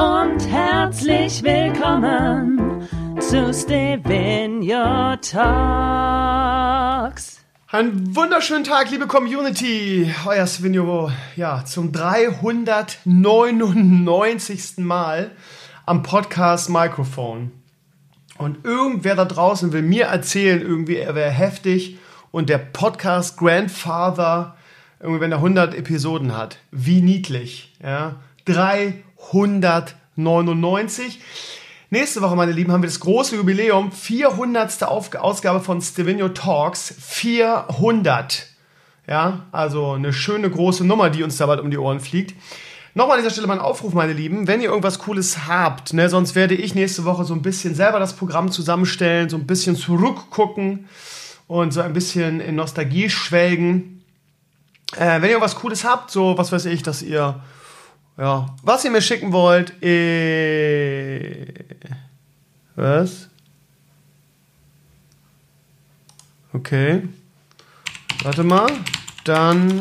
Und herzlich willkommen zu Stevenio Talks. Einen wunderschönen Tag, liebe Community. Euer Svenjo, ja, zum 399. Mal am Podcast Mikrofon. Und irgendwer da draußen will mir erzählen, irgendwie, er wäre heftig und der Podcast Grandfather, irgendwie, wenn er 100 Episoden hat. Wie niedlich, ja. 399. Nächste Woche, meine Lieben, haben wir das große Jubiläum. 400. Ausgabe von Stevenio Talks. 400. Ja, also eine schöne große Nummer, die uns da bald um die Ohren fliegt. Nochmal an dieser Stelle mein Aufruf, meine Lieben, wenn ihr irgendwas Cooles habt, ne, sonst werde ich nächste Woche so ein bisschen selber das Programm zusammenstellen, so ein bisschen zurückgucken und so ein bisschen in Nostalgie schwelgen. Äh, wenn ihr irgendwas Cooles habt, so was weiß ich, dass ihr, ja, was ihr mir schicken wollt, äh, was? Okay. Warte mal. Dann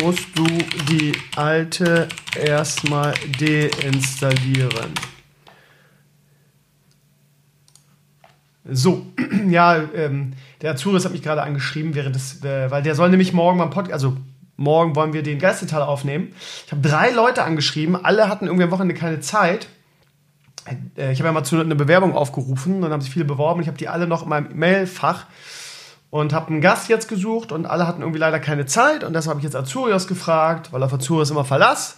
musst du die alte erstmal deinstallieren. So, ja, ähm, der Azuris hat mich gerade angeschrieben, während des, äh, weil der soll nämlich morgen beim Podcast, also morgen wollen wir den Geistetal aufnehmen. Ich habe drei Leute angeschrieben, alle hatten irgendwie am Wochenende keine Zeit. Äh, ich habe ja mal zu einer Bewerbung aufgerufen und dann haben sich viele beworben. Ich habe die alle noch in meinem Mailfach und habe einen Gast jetzt gesucht und alle hatten irgendwie leider keine Zeit und deshalb habe ich jetzt Azurios gefragt, weil auf Azurios immer Verlass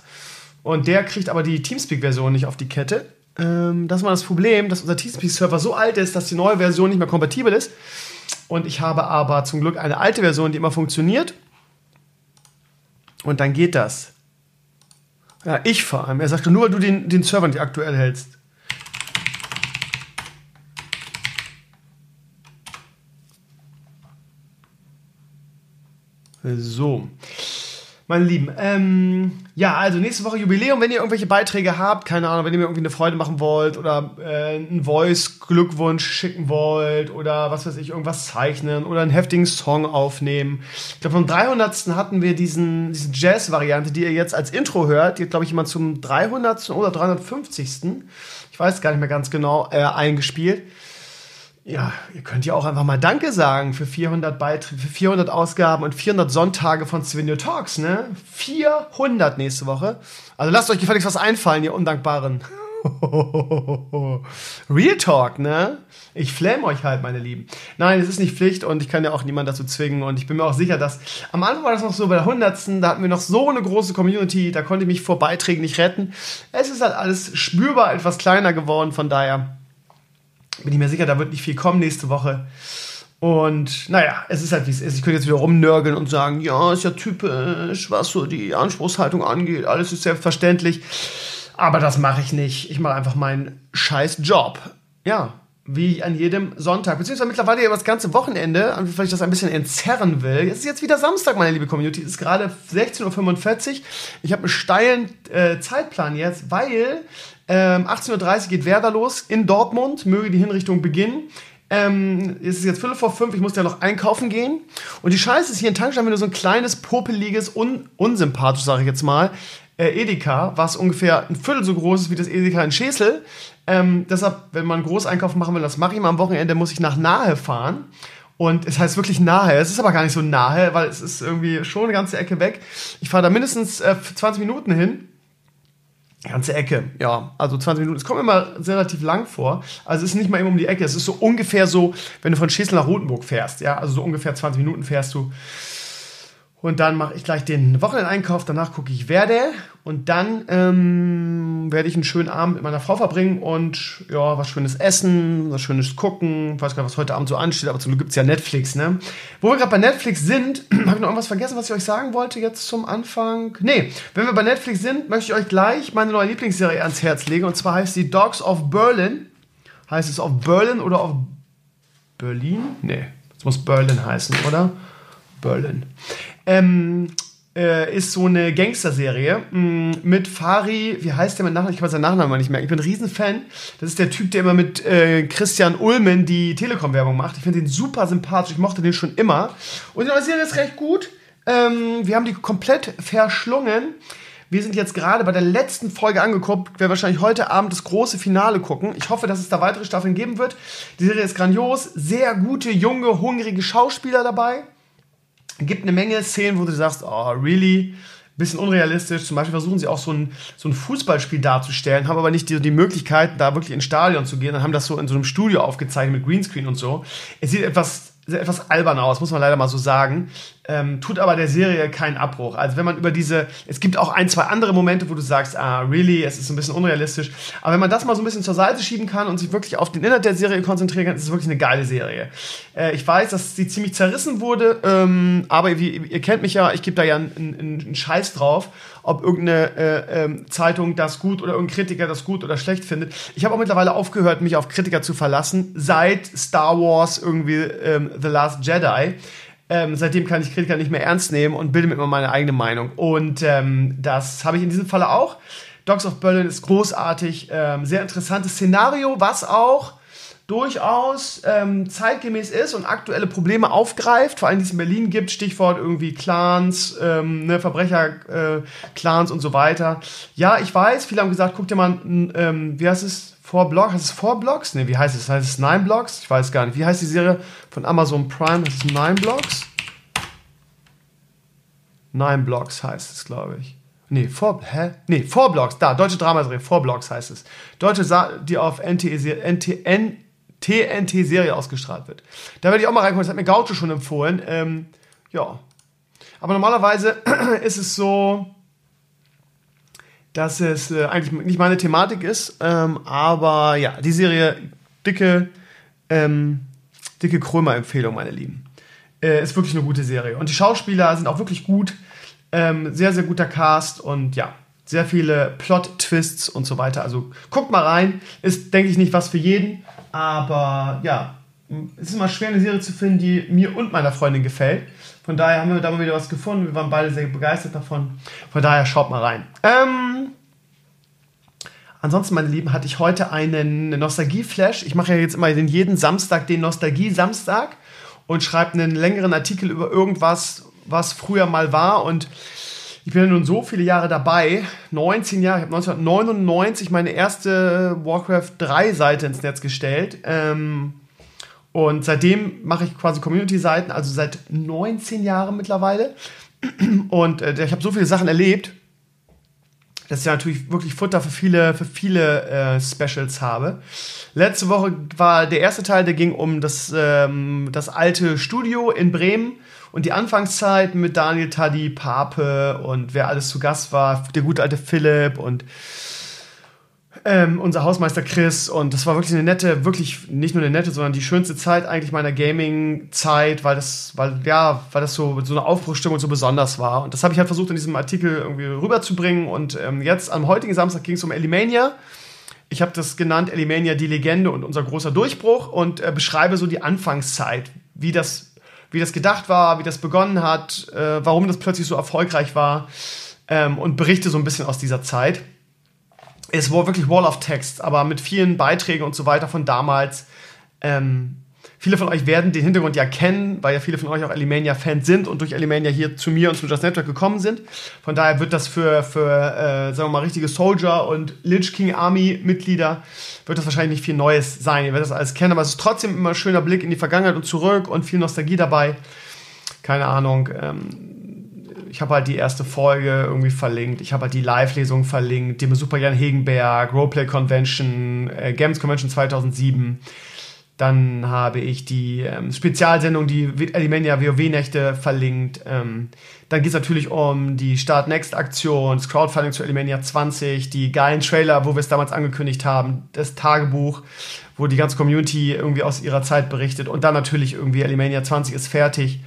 und der kriegt aber die Teamspeak-Version nicht auf die Kette. Ähm, das war das Problem, dass unser Teamspeak-Server so alt ist, dass die neue Version nicht mehr kompatibel ist und ich habe aber zum Glück eine alte Version, die immer funktioniert und dann geht das. Ja, ich vor allem. Er sagte, nur weil du den, den Server nicht aktuell hältst. So. Meine Lieben, ähm, ja, also nächste Woche Jubiläum, wenn ihr irgendwelche Beiträge habt, keine Ahnung, wenn ihr mir irgendwie eine Freude machen wollt oder äh, einen Voice-Glückwunsch schicken wollt oder was weiß ich, irgendwas zeichnen oder einen heftigen Song aufnehmen. Ich glaube, vom 300. hatten wir diesen, diese Jazz-Variante, die ihr jetzt als Intro hört, die hat, glaube ich, jemand zum 300. oder 350. Ich weiß gar nicht mehr ganz genau, äh, eingespielt. Ja, ihr könnt ja auch einfach mal Danke sagen für 400 Beiträge, für 400 Ausgaben und 400 Sonntage von Svenio Talks, ne? 400 nächste Woche. Also lasst euch gefälligst was einfallen, ihr Undankbaren. Real Talk, ne? Ich flamme euch halt, meine Lieben. Nein, es ist nicht Pflicht und ich kann ja auch niemand dazu zwingen und ich bin mir auch sicher, dass am Anfang war das noch so bei der 100. Da hatten wir noch so eine große Community, da konnte ich mich vor Beiträgen nicht retten. Es ist halt alles spürbar etwas kleiner geworden, von daher bin ich mir sicher, da wird nicht viel kommen nächste Woche. Und naja, es ist halt wie es ist. Ich könnte jetzt wieder rumnörgeln und sagen, ja, ist ja typisch, was so die Anspruchshaltung angeht. Alles ist selbstverständlich. Aber das mache ich nicht. Ich mache einfach meinen scheiß Job. Ja, wie an jedem Sonntag. Beziehungsweise mittlerweile ja das ganze Wochenende, weil ich das ein bisschen entzerren will. Es ist jetzt wieder Samstag, meine liebe Community. Es ist gerade 16.45 Uhr. Ich habe einen steilen äh, Zeitplan jetzt, weil ähm, 18.30 Uhr geht Werder los in Dortmund, möge die Hinrichtung beginnen. Ähm, es ist jetzt Viertel vor fünf, ich muss ja noch einkaufen gehen. Und die Scheiße ist hier in Tankstellen, wenn du so ein kleines, popeliges, un unsympathisch, sage ich jetzt mal, äh, Edeka, was ungefähr ein Viertel so groß ist wie das Edeka in Schesel. Ähm, deshalb, wenn man einen Großeinkauf machen will, das mache ich mal am Wochenende, muss ich nach Nahe fahren. Und es heißt wirklich nahe. Es ist aber gar nicht so nahe, weil es ist irgendwie schon eine ganze Ecke weg. Ich fahre da mindestens äh, 20 Minuten hin. Ganze Ecke, ja. Also 20 Minuten. Es kommt immer relativ lang vor. Also es ist nicht mal immer um die Ecke. Es ist so ungefähr so, wenn du von Schesel nach Rotenburg fährst, ja. Also so ungefähr 20 Minuten fährst du. Und dann mache ich gleich den Wochenendeinkauf, danach gucke ich Werde und dann ähm, werde ich einen schönen Abend mit meiner Frau verbringen und ja, was Schönes essen, was Schönes gucken. Ich weiß gar nicht, was heute Abend so ansteht, aber zum Glück gibt es ja Netflix, ne? Wo wir gerade bei Netflix sind, habe ich noch irgendwas vergessen, was ich euch sagen wollte jetzt zum Anfang? Nee, wenn wir bei Netflix sind, möchte ich euch gleich meine neue Lieblingsserie ans Herz legen und zwar heißt sie Dogs of Berlin. Heißt es auf Berlin oder auf Berlin? Nee, es muss Berlin heißen, oder? Berlin ähm, äh, ist so eine Gangster-Serie mm, mit Fari, wie heißt der mit Nachnamen? Ich kann seinen Nachnamen nicht merken. Ich bin ein Riesenfan. Das ist der Typ, der immer mit äh, Christian Ulmen die Telekom-Werbung macht. Ich finde den super sympathisch. Ich mochte den schon immer. Und die neue Serie ist recht gut. Ähm, wir haben die komplett verschlungen. Wir sind jetzt gerade bei der letzten Folge angekommen. Wir werden wahrscheinlich heute Abend das große Finale gucken. Ich hoffe, dass es da weitere Staffeln geben wird. Die Serie ist grandios. Sehr gute, junge, hungrige Schauspieler dabei gibt eine Menge Szenen, wo du sagst, oh, really? Bisschen unrealistisch. Zum Beispiel versuchen sie auch so ein, so ein Fußballspiel darzustellen, haben aber nicht die, die Möglichkeit, da wirklich ins Stadion zu gehen. Dann haben das so in so einem Studio aufgezeichnet mit Greenscreen und so. Es sieht etwas etwas albern aus, muss man leider mal so sagen. Ähm, tut aber der Serie keinen Abbruch. Also wenn man über diese, es gibt auch ein, zwei andere Momente, wo du sagst, ah, really, es ist ein bisschen unrealistisch. Aber wenn man das mal so ein bisschen zur Seite schieben kann und sich wirklich auf den Inhalt der Serie konzentrieren kann, ist es wirklich eine geile Serie. Äh, ich weiß, dass sie ziemlich zerrissen wurde, ähm, aber wie, ihr kennt mich ja, ich gebe da ja einen, einen, einen Scheiß drauf ob irgendeine äh, ähm, Zeitung das gut oder irgendein Kritiker das gut oder schlecht findet. Ich habe auch mittlerweile aufgehört, mich auf Kritiker zu verlassen, seit Star Wars irgendwie ähm, The Last Jedi. Ähm, seitdem kann ich Kritiker nicht mehr ernst nehmen und bilde mir immer meine eigene Meinung. Und ähm, das habe ich in diesem Falle auch. Dogs of Berlin ist großartig, ähm, sehr interessantes Szenario, was auch durchaus ähm, zeitgemäß ist und aktuelle Probleme aufgreift, vor allem die es in Berlin gibt, Stichwort irgendwie Clans, ähm, ne, Verbrecher-Clans äh, und so weiter. Ja, ich weiß, viele haben gesagt, guck dir mal, ähm, wie heißt es, Four Blocks, heißt es Four Blocks? Ne, wie heißt es? Heißt es Nine Blocks? Ich weiß gar nicht. Wie heißt die Serie von Amazon Prime? Heißt es Nine Blocks? Nine Blocks heißt es, glaube ich. Nee, Four, hä? Nee, Four Blocks, da, deutsche Dramaserie, Four Blocks heißt es. Deutsche, Sa die auf NTE, NTN, TNT-Serie ausgestrahlt wird. Da werde ich auch mal reinkommen, das hat mir Gaucho schon empfohlen. Ähm, ja. Aber normalerweise ist es so, dass es äh, eigentlich nicht meine Thematik ist. Ähm, aber ja, die Serie, dicke, ähm, dicke Krömer-Empfehlung, meine Lieben. Äh, ist wirklich eine gute Serie. Und die Schauspieler sind auch wirklich gut. Ähm, sehr, sehr guter Cast und ja, sehr viele Plot-Twists und so weiter. Also guckt mal rein. Ist, denke ich, nicht was für jeden. Aber ja, es ist immer schwer, eine Serie zu finden, die mir und meiner Freundin gefällt. Von daher haben wir da mal wieder was gefunden. Wir waren beide sehr begeistert davon. Von daher schaut mal rein. Ähm, ansonsten, meine Lieben, hatte ich heute einen Nostalgie-Flash. Ich mache ja jetzt immer den jeden Samstag den Nostalgie-Samstag und schreibe einen längeren Artikel über irgendwas, was früher mal war. Und ich bin ja nun so viele Jahre dabei, 19 Jahre, ich habe 1999 meine erste Warcraft 3 Seite ins Netz gestellt. Ähm, und seitdem mache ich quasi Community-Seiten, also seit 19 Jahren mittlerweile. Und äh, ich habe so viele Sachen erlebt, dass ich natürlich wirklich Futter für viele, für viele äh, Specials habe. Letzte Woche war der erste Teil, der ging um das, ähm, das alte Studio in Bremen und die Anfangszeit mit Daniel Taddy, Pape und wer alles zu Gast war, der gute alte Philipp und ähm, unser Hausmeister Chris. Und das war wirklich eine nette, wirklich nicht nur eine nette, sondern die schönste Zeit eigentlich meiner Gaming-Zeit, weil das, weil, ja, weil das so, so eine Aufbruchstimmung so besonders war. Und das habe ich halt versucht in diesem Artikel irgendwie rüberzubringen. Und ähm, jetzt am heutigen Samstag ging es um Elimania. Ich habe das genannt, Elimania, die Legende und unser großer Durchbruch und äh, beschreibe so die Anfangszeit, wie das wie das gedacht war, wie das begonnen hat, äh, warum das plötzlich so erfolgreich war ähm, und berichte so ein bisschen aus dieser Zeit. Es war wirklich Wall of Text, aber mit vielen Beiträgen und so weiter von damals. Ähm, Viele von euch werden den Hintergrund ja kennen, weil ja viele von euch auch Alimania-Fans sind und durch Alimania hier zu mir und zu Just Network gekommen sind. Von daher wird das für, für äh, sagen wir mal, richtige Soldier und Lich King Army-Mitglieder wird das wahrscheinlich nicht viel Neues sein. Ihr werdet das alles kennen, aber es ist trotzdem immer ein schöner Blick in die Vergangenheit und zurück und viel Nostalgie dabei. Keine Ahnung. Ähm, ich habe halt die erste Folge irgendwie verlinkt. Ich habe halt die Live-Lesung verlinkt. Die Super Jan Hegenberg, Roleplay Convention, äh, Games Convention 2007 Dann habe ich die ähm, Spezialsendung, die Alimania WoW-Nächte verlinkt. Ähm, dann geht es natürlich um die Start Next-Aktion, das Crowdfunding zu Alimania 20, die geilen Trailer, wo wir es damals angekündigt haben, das Tagebuch, wo die ganze Community irgendwie aus ihrer Zeit berichtet. Und dann natürlich irgendwie Alimania 20 ist fertig.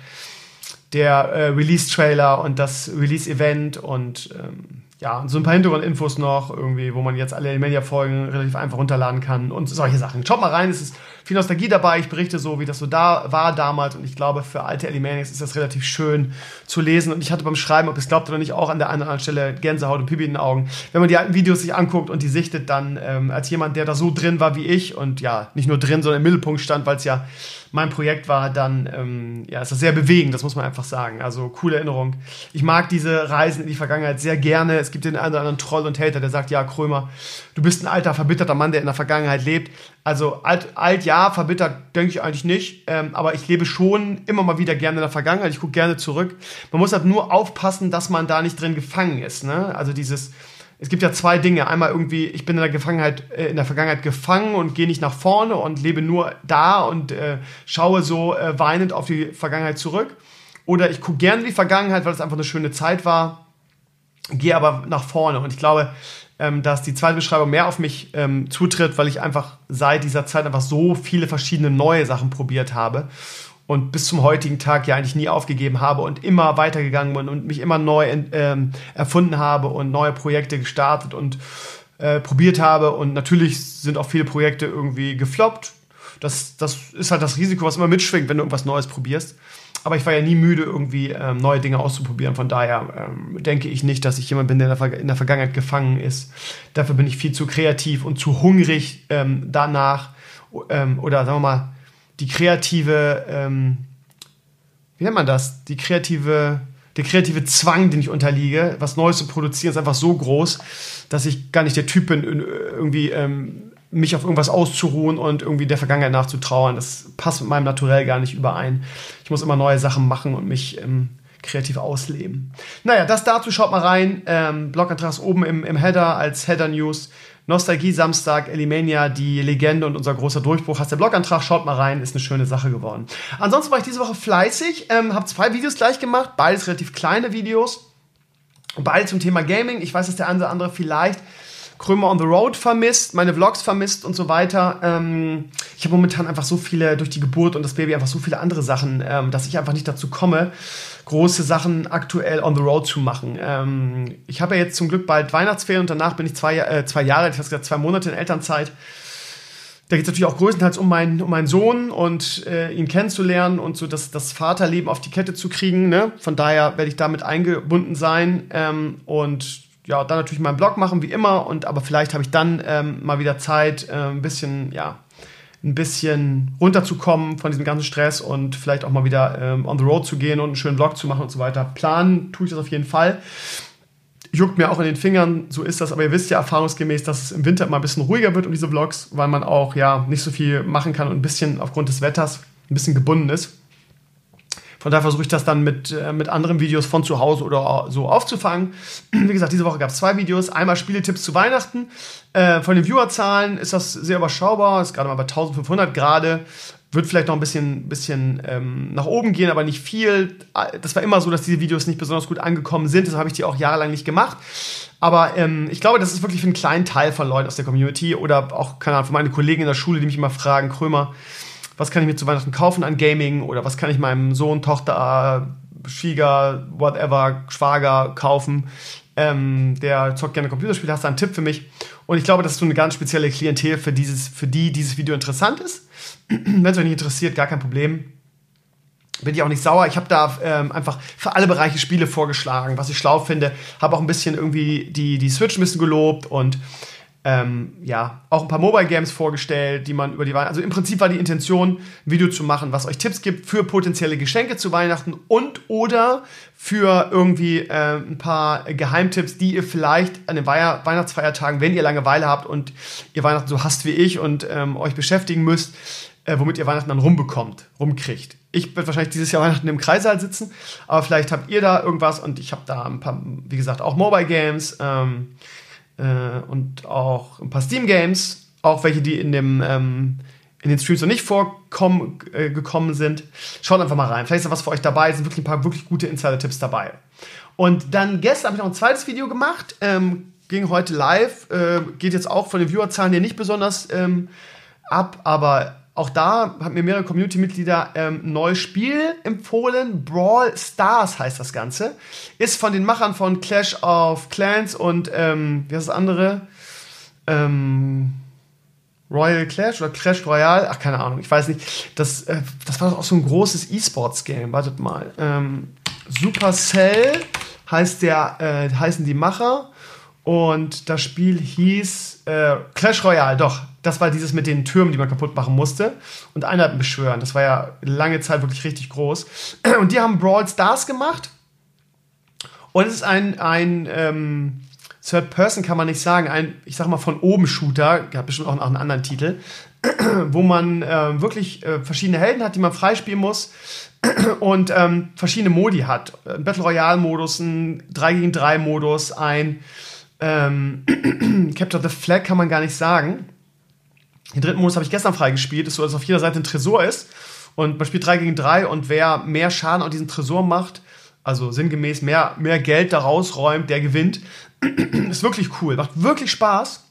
Der äh, Release-Trailer und das Release-Event und ähm, ja, so ein paar Hintergrundinfos noch, irgendwie, wo man jetzt alle Alimania-Folgen relativ einfach runterladen kann und solche Sachen. Schaut mal rein, es ist viel Nostalgie dabei. Ich berichte so, wie das so da war damals. Und ich glaube, für alte Alimaniacs ist das relativ schön zu lesen. Und ich hatte beim Schreiben, ob es glaubt oder nicht, auch an der anderen Stelle Gänsehaut und Pipi in den Augen. Wenn man die alten Videos sich anguckt und die sichtet, dann ähm, als jemand, der da so drin war wie ich und ja, nicht nur drin, sondern im Mittelpunkt stand, weil es ja mein Projekt war, dann ähm, ja, ist das sehr bewegend, das muss man einfach sagen. Also coole Erinnerung. Ich mag diese Reisen in die Vergangenheit sehr gerne. Es gibt den einen oder anderen Troll und Hater, der sagt, ja, Krömer, du bist ein alter, verbitterter Mann, der in der Vergangenheit lebt. Also alt, alt ja, verbittert denke ich eigentlich nicht. Ähm, aber ich lebe schon immer mal wieder gerne in der Vergangenheit. Ich gucke gerne zurück. Man muss halt nur aufpassen, dass man da nicht drin gefangen ist. Ne? Also dieses, es gibt ja zwei Dinge. Einmal irgendwie, ich bin in der Gefangenheit, äh, in der Vergangenheit gefangen und gehe nicht nach vorne und lebe nur da und äh, schaue so äh, weinend auf die Vergangenheit zurück. Oder ich gucke gerne in die Vergangenheit, weil es einfach eine schöne Zeit war, gehe aber nach vorne. Und ich glaube, ähm, dass die zweite Beschreibung mehr auf mich ähm, zutritt, weil ich einfach seit dieser Zeit einfach so viele verschiedene neue Sachen probiert habe und bis zum heutigen Tag ja eigentlich nie aufgegeben habe und immer weitergegangen bin und mich immer neu ähm, erfunden habe und neue Projekte gestartet und äh, probiert habe. Und natürlich sind auch viele Projekte irgendwie gefloppt. Das, das ist halt das Risiko, was immer mitschwingt, wenn du irgendwas Neues probierst. Aber ich war ja nie müde, irgendwie ähm, neue Dinge auszuprobieren. Von daher ähm, denke ich nicht, dass ich jemand bin, der in der, Vergangenheit gefangen ist. Dafür bin ich viel zu kreativ und zu hungrig ähm, danach. Ähm, oder sagen wir mal, die kreative, ähm, wie nennt man das? Die kreative, der kreative Zwang, den ich unterliege, was Neues zu produzieren, ist einfach so groß, dass ich gar nicht der Typ bin, irgendwie ähm, mich auf irgendwas auszuruhen und irgendwie der Vergangenheit nachzutrauern. Das passt mit meinem Naturell gar nicht überein. Ich muss immer neue Sachen machen und mich ähm, kreativ ausleben. Naja, das dazu schaut mal rein. Ähm, Blogantrag ist oben im, im Header als Header News. Nostalgie Samstag, Elimania, die Legende und unser großer Durchbruch. Hast der Blogantrag, schaut mal rein, ist eine schöne Sache geworden. Ansonsten war ich diese Woche fleißig, ähm, habe zwei Videos gleich gemacht, beides relativ kleine Videos. Beide zum Thema Gaming. Ich weiß, dass der eine oder andere vielleicht Krömer on the Road vermisst, meine Vlogs vermisst und so weiter. Ähm, ich habe momentan einfach so viele, durch die Geburt und das Baby einfach so viele andere Sachen, ähm, dass ich einfach nicht dazu komme, große Sachen aktuell on the road zu machen. Ähm, ich habe ja jetzt zum Glück bald Weihnachtsferien und danach bin ich zwei, äh, zwei Jahre, ich habe gesagt zwei Monate in Elternzeit. Da geht es natürlich auch größtenteils um, mein, um meinen Sohn und äh, ihn kennenzulernen und so das, das Vaterleben auf die Kette zu kriegen. Ne? Von daher werde ich damit eingebunden sein ähm, und ja, dann natürlich meinen Blog machen, wie immer. Und aber vielleicht habe ich dann ähm, mal wieder Zeit, äh, ein bisschen, ja, ein bisschen runterzukommen von diesem ganzen Stress und vielleicht auch mal wieder ähm, on the road zu gehen und einen schönen Blog zu machen und so weiter. Planen tue ich das auf jeden Fall. Juckt mir auch in den Fingern, so ist das, aber ihr wisst ja erfahrungsgemäß, dass es im Winter immer ein bisschen ruhiger wird um diese Vlogs, weil man auch ja nicht so viel machen kann und ein bisschen aufgrund des Wetters ein bisschen gebunden ist. Von daher versuche ich das dann mit, äh, mit anderen Videos von zu Hause oder so aufzufangen. Wie gesagt, diese Woche gab es zwei Videos. Einmal Spieletipps zu Weihnachten. Äh, von den Viewerzahlen ist das sehr überschaubar. Ist gerade mal bei 1500 gerade. Wird vielleicht noch ein bisschen, bisschen ähm, nach oben gehen, aber nicht viel. Das war immer so, dass diese Videos nicht besonders gut angekommen sind. Deshalb habe ich die auch jahrelang nicht gemacht. Aber ähm, ich glaube, das ist wirklich für einen kleinen Teil von Leuten aus der Community oder auch, keine Ahnung, für meine Kollegen in der Schule, die mich immer fragen, Krömer, was kann ich mir zu Weihnachten kaufen an Gaming oder was kann ich meinem Sohn, Tochter, Schwieger, whatever, Schwager kaufen. Ähm, der zockt gerne Computerspiele, hast du einen Tipp für mich? Und ich glaube, das ist so eine ganz spezielle Klientel, für, dieses, für die dieses Video interessant ist. Wenn es euch nicht interessiert, gar kein Problem. Bin ich auch nicht sauer. Ich habe da ähm, einfach für alle Bereiche Spiele vorgeschlagen, was ich schlau finde. Habe auch ein bisschen irgendwie die, die Switch ein bisschen gelobt und ähm, ja, auch ein paar Mobile Games vorgestellt, die man über die Weihnachten. Also im Prinzip war die Intention, ein Video zu machen, was euch Tipps gibt für potenzielle Geschenke zu Weihnachten und oder für irgendwie äh, ein paar Geheimtipps, die ihr vielleicht an den Wei Weihnachtsfeiertagen, wenn ihr Langeweile habt und ihr Weihnachten so hasst wie ich und ähm, euch beschäftigen müsst, äh, womit ihr Weihnachten dann rumbekommt, rumkriegt. Ich werde wahrscheinlich dieses Jahr Weihnachten im Kreissaal sitzen, aber vielleicht habt ihr da irgendwas und ich habe da ein paar, wie gesagt, auch Mobile Games. Ähm, äh, und auch ein paar Steam-Games, auch welche, die in dem, ähm, in den Streams noch nicht vorgekommen äh, sind. Schaut einfach mal rein. Vielleicht ist da was für euch dabei. Es sind wirklich ein paar wirklich gute Insider-Tipps dabei. Und dann gestern habe ich noch ein zweites Video gemacht. Ähm, ging heute live. Äh, geht jetzt auch von den Viewerzahlen hier nicht besonders ähm, ab, aber auch da haben mir mehrere Community-Mitglieder ähm, ein neues Spiel empfohlen. Brawl Stars heißt das Ganze. Ist von den Machern von Clash of Clans und, ähm, wie heißt das andere? Ähm, Royal Clash oder Clash Royale? Ach, keine Ahnung, ich weiß nicht. Das, äh, das war doch auch so ein großes E-Sports-Game. Wartet mal. Ähm, Supercell heißt der, äh, heißen die Macher. Und das Spiel hieß äh, Clash Royale, doch. Das war dieses mit den Türmen, die man kaputt machen musste. Und Einheiten beschwören. Das war ja lange Zeit wirklich richtig groß. Und die haben Brawl Stars gemacht. Und es ist ein, ein ähm, Third Person, kann man nicht sagen, ein, ich sag mal, von oben Shooter, hat bestimmt auch einen anderen Titel, wo man äh, wirklich äh, verschiedene Helden hat, die man freispielen muss und ähm, verschiedene Modi hat. Ein Battle Royale Modus, ein 3 gegen 3 Modus, ein ähm, Capture the Flag kann man gar nicht sagen. Den dritten Modus habe ich gestern freigespielt. Ist so, dass auf jeder Seite ein Tresor ist. Und man spielt 3 gegen 3 und wer mehr Schaden auf diesen Tresor macht, also sinngemäß mehr, mehr Geld da rausräumt, der gewinnt. ist wirklich cool. Macht wirklich Spaß.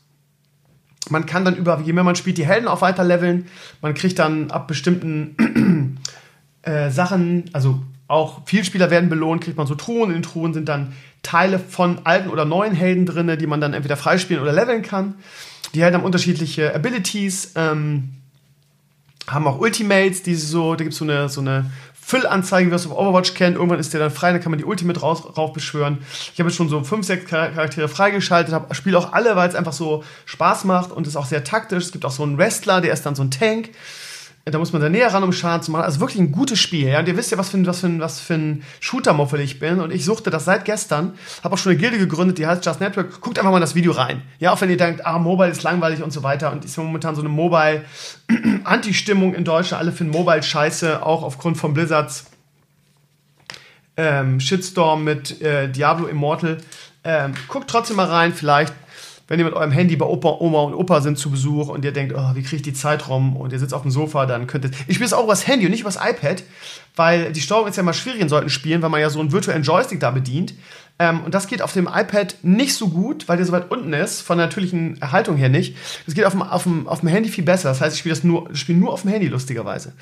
Man kann dann über, je mehr man spielt, die Helden auch weiter leveln. Man kriegt dann ab bestimmten äh, Sachen, also auch Vielspieler werden belohnt, kriegt man so Truhen. In den Truhen sind dann Teile von alten oder neuen Helden drin, die man dann entweder freispielen oder leveln kann. Die Helden haben unterschiedliche Abilities, ähm, haben auch Ultimates, die so, da gibt so es eine, so eine Füllanzeige, wie man es auf Overwatch kennt. Irgendwann ist der dann frei, dann kann man die Ultimate raus, rauf beschwören. Ich habe jetzt schon so fünf, sechs Charaktere freigeschaltet, spiele auch alle, weil es einfach so Spaß macht und ist auch sehr taktisch. Es gibt auch so einen Wrestler, der ist dann so ein Tank. Da muss man da näher ran, um Schaden zu machen. Also wirklich ein gutes Spiel. Ja? Und ihr wisst ja, was für ein, was für ein, was für ein Shooter-Muffel ich bin. Und ich suchte das seit gestern. Habe auch schon eine Gilde gegründet, die heißt Just Network. Guckt einfach mal das Video rein. Ja, auch wenn ihr denkt, ah, Mobile ist langweilig und so weiter. Und ist momentan so eine Mobile-Anti-Stimmung in Deutschland. Alle finden Mobile scheiße, auch aufgrund von Blizzards ähm, Shitstorm mit äh, Diablo Immortal. Ähm, guckt trotzdem mal rein, vielleicht wenn ihr mit eurem Handy bei Opa, Oma und Opa sind zu Besuch und ihr denkt, oh, wie kriege ich die Zeit rum und ihr sitzt auf dem Sofa, dann könnt ihr. Ich spiele es auch übers Handy und nicht übers iPad, weil die Steuerung ist ja mal schwierig in solchen Spielen, weil man ja so einen virtuellen Joystick da bedient. Ähm, und das geht auf dem iPad nicht so gut, weil der so weit unten ist, von der natürlichen Erhaltung her nicht. Das geht auf dem, auf dem, auf dem Handy viel besser. Das heißt, ich spiele das nur, spiele nur auf dem Handy, lustigerweise.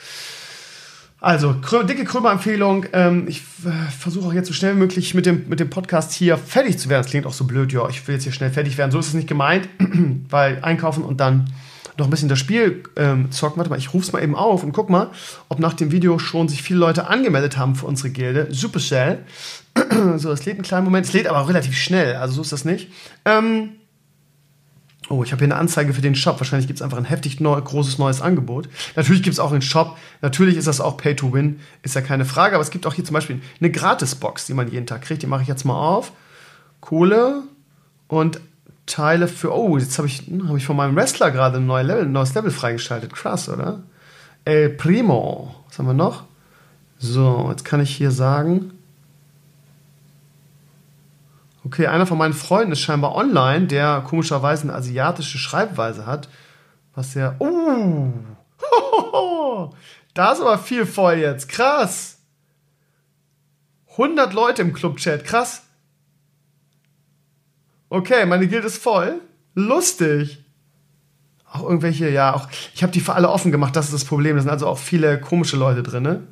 Also, dicke Krömer-Empfehlung. Ähm, ich äh, versuche auch jetzt so schnell wie möglich mit dem, mit dem Podcast hier fertig zu werden. Das klingt auch so blöd, ja, ich will jetzt hier schnell fertig werden. So ist es nicht gemeint, weil einkaufen und dann noch ein bisschen das Spiel ähm, zocken. Warte mal, ich rufe es mal eben auf und guck mal, ob nach dem Video schon sich viele Leute angemeldet haben für unsere Gilde. Supercell. so, es lädt einen kleinen Moment. Es lädt aber auch relativ schnell, also so ist das nicht. Ähm, Oh, ich habe hier eine Anzeige für den Shop. Wahrscheinlich gibt es einfach ein heftig neu, großes neues Angebot. Natürlich gibt es auch einen Shop. Natürlich ist das auch Pay to Win, ist ja keine Frage. Aber es gibt auch hier zum Beispiel eine Gratisbox, die man jeden Tag kriegt. Die mache ich jetzt mal auf. Kohle und Teile für. Oh, jetzt habe ich, hm, hab ich von meinem Wrestler gerade ein neues Level, ein neues Level freigeschaltet. Krass, oder? El Primo. Was haben wir noch? So, jetzt kann ich hier sagen. Okay, einer von meinen Freunden ist scheinbar online, der komischerweise eine asiatische Schreibweise hat. Was ja. Uh! Da ist aber viel voll jetzt. Krass. 100 Leute im Clubchat. Krass. Okay, meine Guild ist voll. Lustig. Auch irgendwelche, ja, auch. Ich habe die für alle offen gemacht, das ist das Problem. Da sind also auch viele komische Leute drin.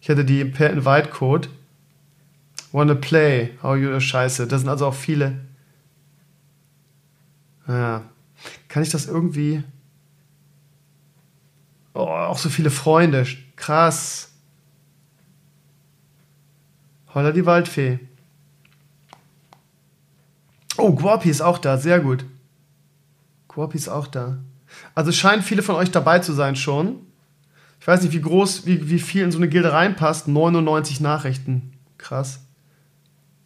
Ich hätte die per Invite-Code. Wanna play, how you Scheiße. Das sind also auch viele. Ja. Kann ich das irgendwie. Oh, auch so viele Freunde. Krass. Holla die Waldfee. Oh, Guapi ist auch da. Sehr gut. Guapi ist auch da. Also scheinen viele von euch dabei zu sein schon. Ich weiß nicht, wie groß, wie, wie viel in so eine Gilde reinpasst. 99 Nachrichten. Krass.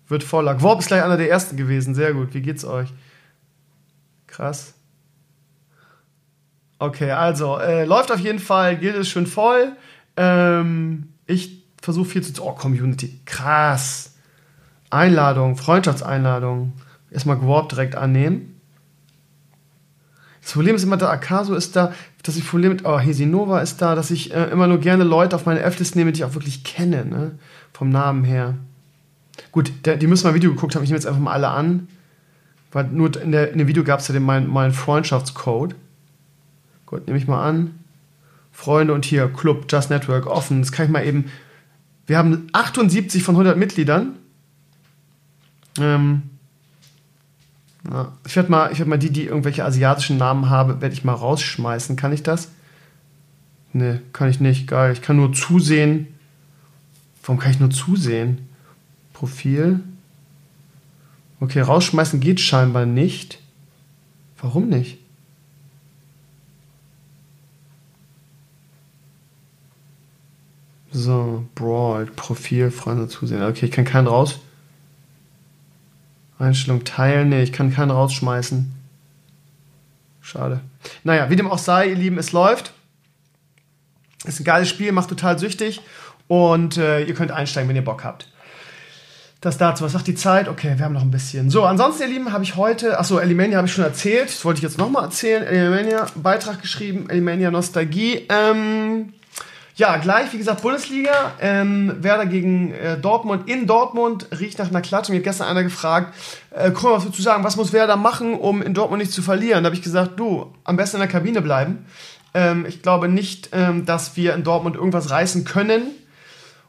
Wird voller. Gworp ist gleich einer der ersten gewesen. Sehr gut. Wie geht's euch? Krass. Okay, also, äh, läuft auf jeden Fall. Gilde ist schön voll. Ähm, ich versuche viel zu. Oh, Community. Krass. Einladung, Freundschaftseinladung. Erstmal Gworp direkt annehmen. Das Problem ist immer, der Akaso ist da, dass ich Problem mit, oh, Hesinova ist da, dass ich äh, immer nur gerne Leute auf meine F-List nehme, die ich auch wirklich kenne, ne? Vom Namen her. Gut, der, die müssen mal ein Video geguckt haben, ich nehme jetzt einfach mal alle an. Weil nur in, der, in dem Video gab es ja den, meinen mein Freundschaftscode. Gut, nehme ich mal an. Freunde und hier Club, Just Network, offen. Das kann ich mal eben. Wir haben 78 von 100 Mitgliedern. Ähm, ja, ich werde mal, werd mal die, die irgendwelche asiatischen Namen haben, werde ich mal rausschmeißen. Kann ich das? Ne, kann ich nicht. Geil. Ich kann nur zusehen. Warum kann ich nur zusehen? Profil. Okay, rausschmeißen geht scheinbar nicht. Warum nicht? So, Brawl, Profil, Freunde zusehen. Okay, ich kann keinen raus. Einstellung teilen. Nee, ich kann keinen rausschmeißen. Schade. Naja, wie dem auch sei, ihr Lieben, es läuft. Ist ein geiles Spiel, macht total süchtig. Und äh, ihr könnt einsteigen, wenn ihr Bock habt. Das dazu. Was sagt die Zeit? Okay, wir haben noch ein bisschen. So, ansonsten, ihr Lieben, habe ich heute, achso, Elimania habe ich schon erzählt. Das wollte ich jetzt nochmal erzählen. Elimania, Beitrag geschrieben, Elimania Nostalgie. Ähm, ja, gleich, wie gesagt, Bundesliga. Ähm, Werder gegen äh, Dortmund in Dortmund riecht nach einer Klatsche. Mir hat gestern einer gefragt, äh, Krömer, was würdest du sagen, was muss Werder machen, um in Dortmund nicht zu verlieren? Da habe ich gesagt, du, am besten in der Kabine bleiben. Ähm, ich glaube nicht, ähm, dass wir in Dortmund irgendwas reißen können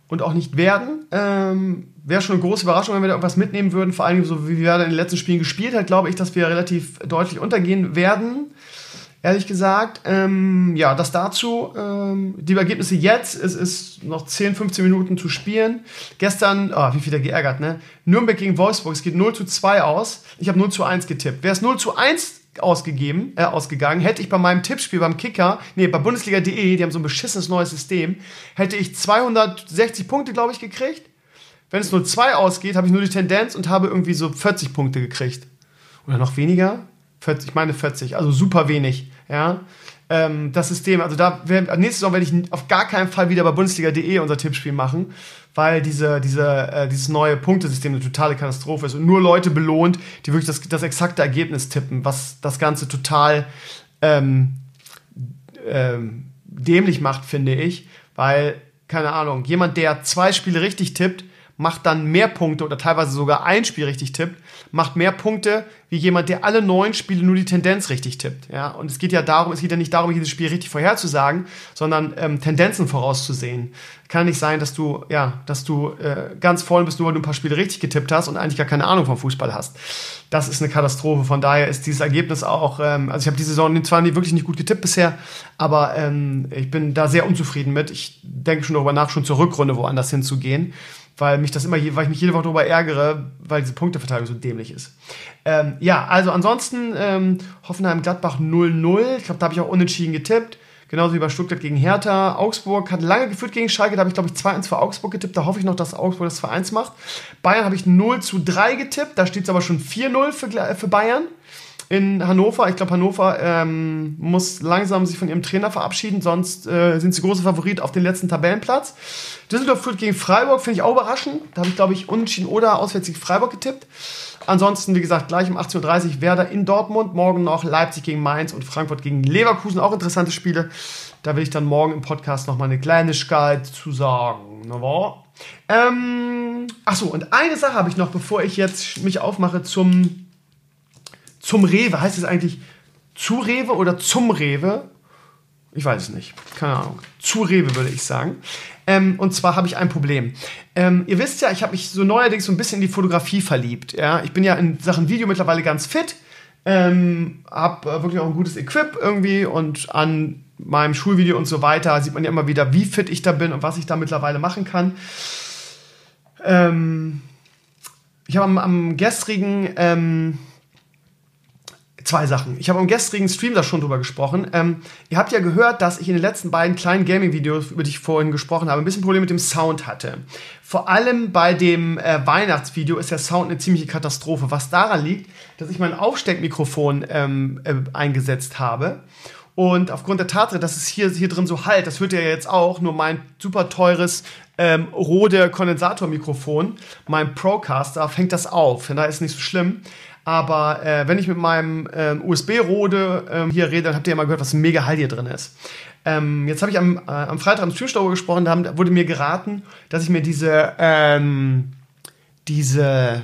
und auch nicht werden. Ähm, Wäre schon eine große Überraschung, wenn wir da irgendwas mitnehmen würden. Vor allem, so wie Werder in den letzten Spielen gespielt hat, glaube ich, dass wir relativ deutlich untergehen werden ehrlich gesagt. Ähm, ja, das dazu. Ähm, die Ergebnisse jetzt, es ist noch 10, 15 Minuten zu spielen. Gestern, oh, wie viel der geärgert, ne? Nürnberg gegen Wolfsburg, es geht 0 zu 2 aus. Ich habe 0 zu 1 getippt. Wäre es 0 zu 1 ausgegeben, äh, ausgegangen, hätte ich bei meinem Tippspiel beim Kicker, nee, bei Bundesliga.de, die haben so ein beschissenes neues System, hätte ich 260 Punkte, glaube ich, gekriegt. Wenn es 0-2 ausgeht, habe ich nur die Tendenz und habe irgendwie so 40 Punkte gekriegt. Oder noch weniger? 40, ich meine 40, also super wenig. Ja, ähm, das System, also da wär, nächste Saison werde ich auf gar keinen Fall wieder bei Bundesliga.de unser Tippspiel machen, weil diese, diese, äh, dieses neue Punktesystem eine totale Katastrophe ist und nur Leute belohnt, die wirklich das, das exakte Ergebnis tippen, was das Ganze total ähm, ähm, dämlich macht, finde ich, weil, keine Ahnung, jemand, der zwei Spiele richtig tippt, macht dann mehr Punkte oder teilweise sogar ein Spiel richtig tippt, macht mehr Punkte wie jemand, der alle neun Spiele nur die Tendenz richtig tippt. Ja? Und es geht ja darum, es geht ja nicht darum, jedes Spiel richtig vorherzusagen, sondern ähm, Tendenzen vorauszusehen. Kann nicht sein, dass du, ja, dass du äh, ganz voll bist, nur weil du ein paar Spiele richtig getippt hast und eigentlich gar keine Ahnung vom Fußball hast. Das ist eine Katastrophe. Von daher ist dieses Ergebnis auch, ähm, also ich habe diese Saison zwar wirklich nicht gut getippt bisher, aber ähm, ich bin da sehr unzufrieden mit. Ich denke schon darüber nach, schon zur Rückrunde woanders hinzugehen weil mich das immer, weil ich mich jede Woche darüber ärgere, weil diese Punkteverteilung so dämlich ist. Ähm, ja, also ansonsten ähm, Hoffenheim-Gladbach 0-0. Ich glaube, da habe ich auch unentschieden getippt. Genauso wie bei Stuttgart gegen Hertha. Augsburg hat lange geführt gegen Schalke. Da habe ich, glaube ich, 2-1 für Augsburg getippt. Da hoffe ich noch, dass Augsburg das 2-1 macht. Bayern habe ich 0 zu 3 getippt. Da steht es aber schon 4-0 für, für Bayern in Hannover. Ich glaube, Hannover ähm, muss langsam sich von ihrem Trainer verabschieden, sonst äh, sind sie große Favorit auf den letzten Tabellenplatz. Düsseldorf führt gegen Freiburg, finde ich auch überraschend. Da habe ich, glaube ich, unentschieden oder auswärts gegen Freiburg getippt. Ansonsten, wie gesagt, gleich um 18.30 Uhr Werder in Dortmund. Morgen noch Leipzig gegen Mainz und Frankfurt gegen Leverkusen. Auch interessante Spiele. Da will ich dann morgen im Podcast nochmal eine Kleinigkeit zu sagen. Na, war? Ähm, achso, und eine Sache habe ich noch, bevor ich jetzt mich aufmache zum zum Rewe. Heißt es eigentlich zu Rewe oder zum Rewe? Ich weiß es nicht. Keine Ahnung. Zu Rewe würde ich sagen. Ähm, und zwar habe ich ein Problem. Ähm, ihr wisst ja, ich habe mich so neuerdings so ein bisschen in die Fotografie verliebt. Ja? Ich bin ja in Sachen Video mittlerweile ganz fit. Ähm, habe äh, wirklich auch ein gutes Equip irgendwie und an meinem Schulvideo und so weiter sieht man ja immer wieder, wie fit ich da bin und was ich da mittlerweile machen kann. Ähm, ich habe am, am gestrigen ähm, zwei Sachen. Ich habe am gestrigen Stream da schon drüber gesprochen. Ähm, ihr habt ja gehört, dass ich in den letzten beiden kleinen Gaming-Videos, über die ich vorhin gesprochen habe, ein bisschen Probleme mit dem Sound hatte. Vor allem bei dem äh, Weihnachtsvideo ist der Sound eine ziemliche Katastrophe, was daran liegt, dass ich mein Aufsteckmikrofon ähm, äh, eingesetzt habe. Und aufgrund der Tatsache, dass es hier, hier drin so halt, das hört ihr ja jetzt auch, nur mein super teures ähm, Rode Kondensatormikrofon, meinem Procaster, fängt das auf. Von daher ist nicht so schlimm. Aber äh, wenn ich mit meinem ähm, USB-Rode ähm, hier rede, dann habt ihr ja mal gehört, was ein mega Hall hier drin ist. Ähm, jetzt habe ich am, äh, am Freitag am Streamstore gesprochen, da haben, wurde mir geraten, dass ich mir diese, ähm, diese,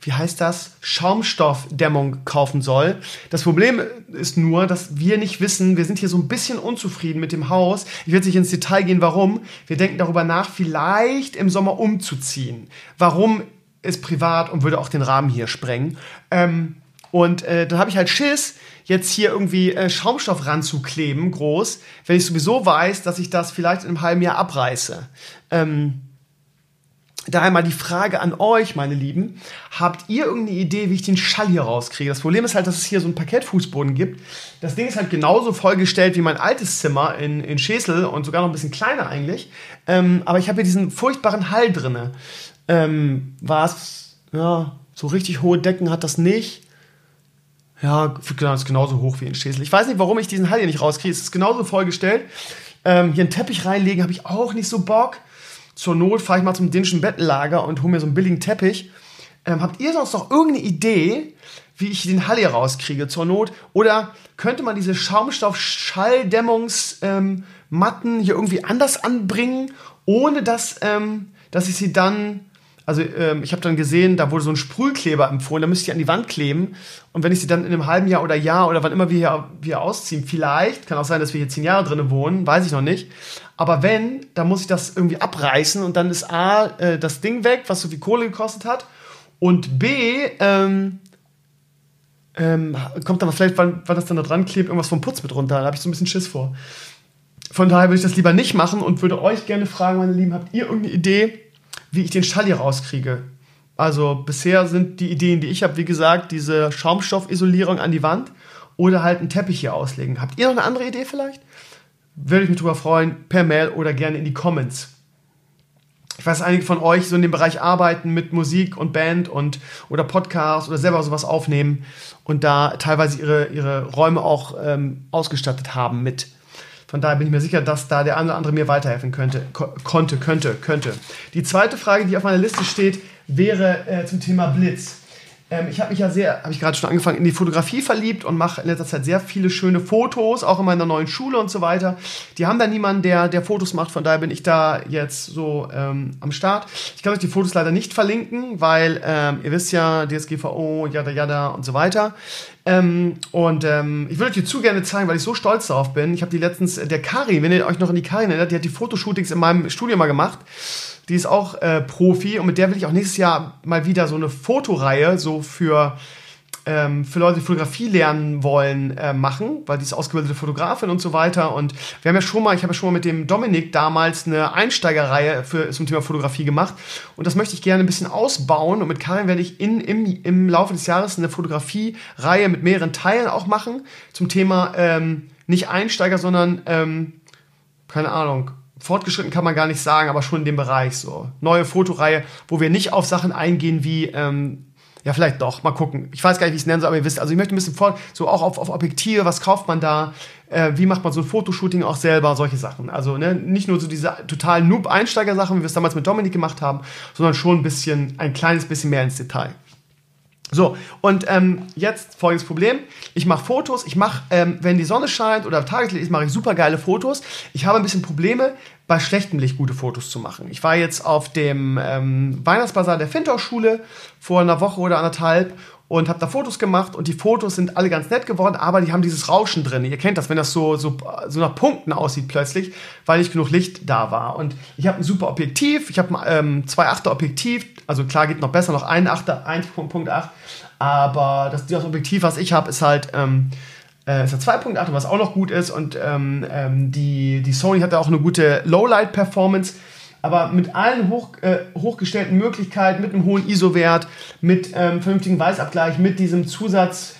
wie heißt das, Schaumstoffdämmung kaufen soll. Das Problem ist nur, dass wir nicht wissen, wir sind hier so ein bisschen unzufrieden mit dem Haus. Ich jetzt nicht ins Detail gehen, warum. Wir denken darüber nach, vielleicht im Sommer umzuziehen. Warum ist privat und würde auch den Rahmen hier sprengen. Ähm, und äh, dann habe ich halt Schiss, jetzt hier irgendwie äh, Schaumstoff ranzukleben, groß, wenn ich sowieso weiß, dass ich das vielleicht in einem halben Jahr abreiße. Ähm, Daher mal die Frage an euch, meine Lieben. Habt ihr irgendeine Idee, wie ich den Schall hier rauskriege? Das Problem ist halt, dass es hier so einen Parkettfußboden gibt. Das Ding ist halt genauso vollgestellt wie mein altes Zimmer in, in Schesel und sogar noch ein bisschen kleiner eigentlich. Ähm, aber ich habe hier diesen furchtbaren Hall drinne ähm, war es, ja, so richtig hohe Decken hat das nicht. Ja, genau, ist genauso hoch wie in Schesel. Ich weiß nicht, warum ich diesen Hall hier nicht rauskriege. Es ist genauso vollgestellt. Ähm, hier einen Teppich reinlegen habe ich auch nicht so Bock. Zur Not fahre ich mal zum dänischen Bettenlager und hole mir so einen billigen Teppich. Ähm, habt ihr sonst noch irgendeine Idee, wie ich den Hall hier rauskriege zur Not? Oder könnte man diese Schaumstoff-Schalldämmungsmatten ähm, hier irgendwie anders anbringen, ohne dass, ähm, dass ich sie dann also ähm, ich habe dann gesehen, da wurde so ein Sprühkleber empfohlen, da müsste ich an die Wand kleben. Und wenn ich sie dann in einem halben Jahr oder Jahr oder wann immer wir hier, wir ausziehen, vielleicht, kann auch sein, dass wir hier zehn Jahre drin wohnen, weiß ich noch nicht. Aber wenn, dann muss ich das irgendwie abreißen und dann ist A, äh, das Ding weg, was so viel Kohle gekostet hat. Und B, ähm, ähm, kommt aber vielleicht, wann, wann das dann da dran klebt, irgendwas vom Putz mit runter. Da habe ich so ein bisschen Schiss vor. Von daher würde ich das lieber nicht machen und würde euch gerne fragen, meine Lieben, habt ihr irgendeine Idee, wie ich den Schall hier rauskriege. Also bisher sind die Ideen, die ich habe, wie gesagt, diese Schaumstoffisolierung an die Wand oder halt einen Teppich hier auslegen. Habt ihr noch eine andere Idee vielleicht? Würde ich mich darüber freuen, per Mail oder gerne in die Comments. Ich weiß, einige von euch so in dem Bereich arbeiten mit Musik und Band und oder Podcast oder selber sowas aufnehmen und da teilweise ihre, ihre Räume auch ähm, ausgestattet haben mit von daher bin ich mir sicher, dass da der eine oder andere mir weiterhelfen könnte, ko konnte, könnte, könnte. Die zweite Frage, die auf meiner Liste steht, wäre äh, zum Thema Blitz. Ähm, ich habe mich ja sehr, habe ich gerade schon angefangen, in die Fotografie verliebt und mache in letzter Zeit sehr viele schöne Fotos, auch in meiner neuen Schule und so weiter. Die haben da niemanden, der, der Fotos macht, von daher bin ich da jetzt so ähm, am Start. Ich kann euch die Fotos leider nicht verlinken, weil ähm, ihr wisst ja, DSGVO, yada yada und so weiter. Ähm, und ähm, ich würde euch die zu gerne zeigen, weil ich so stolz darauf bin. Ich habe die letztens, der Kari, wenn ihr euch noch an die Kari erinnert, die hat die Fotoshootings in meinem Studio mal gemacht. Die ist auch äh, Profi und mit der will ich auch nächstes Jahr mal wieder so eine Fotoreihe so für ähm, für Leute, die Fotografie lernen wollen, äh, machen, weil die ist ausgebildete Fotografin und so weiter. Und wir haben ja schon mal, ich habe ja schon mal mit dem Dominik damals eine Einsteigerreihe für, zum Thema Fotografie gemacht. Und das möchte ich gerne ein bisschen ausbauen. Und mit Karin werde ich in, im, im Laufe des Jahres eine Fotografie-Reihe mit mehreren Teilen auch machen zum Thema ähm, nicht Einsteiger, sondern ähm, keine Ahnung, fortgeschritten kann man gar nicht sagen, aber schon in dem Bereich so. Neue Fotoreihe, wo wir nicht auf Sachen eingehen wie, ähm, ja, vielleicht doch, mal gucken. Ich weiß gar nicht, wie ich es nennen soll, aber ihr wisst, also ich möchte ein bisschen vor, so auch auf, auf Objektive, was kauft man da, äh, wie macht man so ein Fotoshooting auch selber, solche Sachen. Also ne, nicht nur so diese total Noob-Einsteiger-Sachen, wie wir es damals mit Dominik gemacht haben, sondern schon ein bisschen, ein kleines bisschen mehr ins Detail. So, und ähm, jetzt folgendes Problem. Ich mache Fotos, ich mache, ähm, wenn die Sonne scheint oder Tageslicht ist, mache ich super geile Fotos. Ich habe ein bisschen Probleme, bei schlechtem Licht gute Fotos zu machen. Ich war jetzt auf dem ähm, Weihnachtsbasar der Fintor-Schule vor einer Woche oder anderthalb und habe da Fotos gemacht und die Fotos sind alle ganz nett geworden, aber die haben dieses Rauschen drin. Ihr kennt das, wenn das so, so, so nach Punkten aussieht plötzlich, weil nicht genug Licht da war. Und ich habe ein super Objektiv, ich habe ähm, zwei Achter Objektiv, also klar geht noch besser, noch ein Achter, 1.8, aber das, das Objektiv, was ich habe, ist halt ähm, äh, ist 2.8, was auch noch gut ist und ähm, ähm, die, die Sony hat da auch eine gute Lowlight-Performance aber mit allen hoch, äh, hochgestellten Möglichkeiten, mit einem hohen ISO-Wert, mit ähm, vernünftigen Weißabgleich, mit diesem Zusatz,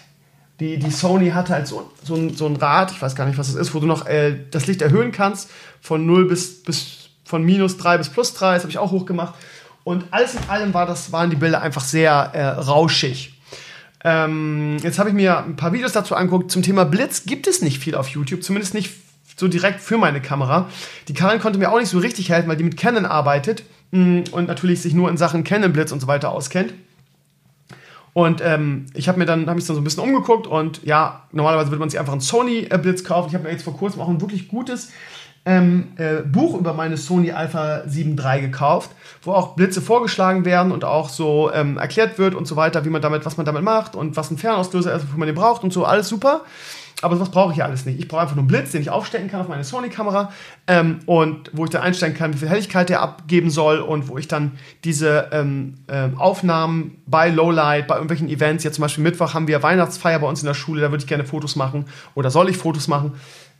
die, die Sony hatte halt so, so, ein, so ein Rad, ich weiß gar nicht, was das ist, wo du noch äh, das Licht erhöhen kannst, von 0 bis, bis von minus 3 bis plus 3, das habe ich auch hochgemacht. Und alles in allem war das, waren die Bilder einfach sehr äh, rauschig. Ähm, jetzt habe ich mir ein paar Videos dazu angeguckt. Zum Thema Blitz gibt es nicht viel auf YouTube, zumindest nicht so direkt für meine Kamera. Die Karin konnte mir auch nicht so richtig helfen, weil die mit Canon arbeitet mm, und natürlich sich nur in Sachen Canon Blitz und so weiter auskennt. Und ähm, ich habe mir dann, habe ich dann so ein bisschen umgeguckt und ja, normalerweise würde man sich einfach einen Sony äh, Blitz kaufen. Ich habe mir jetzt vor kurzem auch ein wirklich gutes ähm, äh, Buch über meine Sony Alpha 7 III gekauft, wo auch Blitze vorgeschlagen werden und auch so ähm, erklärt wird und so weiter, wie man damit, was man damit macht und was ein Fernauslöser ist, wofür man den braucht und so, alles super. Aber sowas brauche ich ja alles nicht. Ich brauche einfach nur einen Blitz, den ich aufstecken kann auf meine Sony-Kamera ähm, und wo ich dann einstellen kann, wie viel Helligkeit der abgeben soll und wo ich dann diese ähm, ähm, Aufnahmen bei Lowlight, bei irgendwelchen Events, jetzt zum Beispiel Mittwoch haben wir Weihnachtsfeier bei uns in der Schule, da würde ich gerne Fotos machen oder soll ich Fotos machen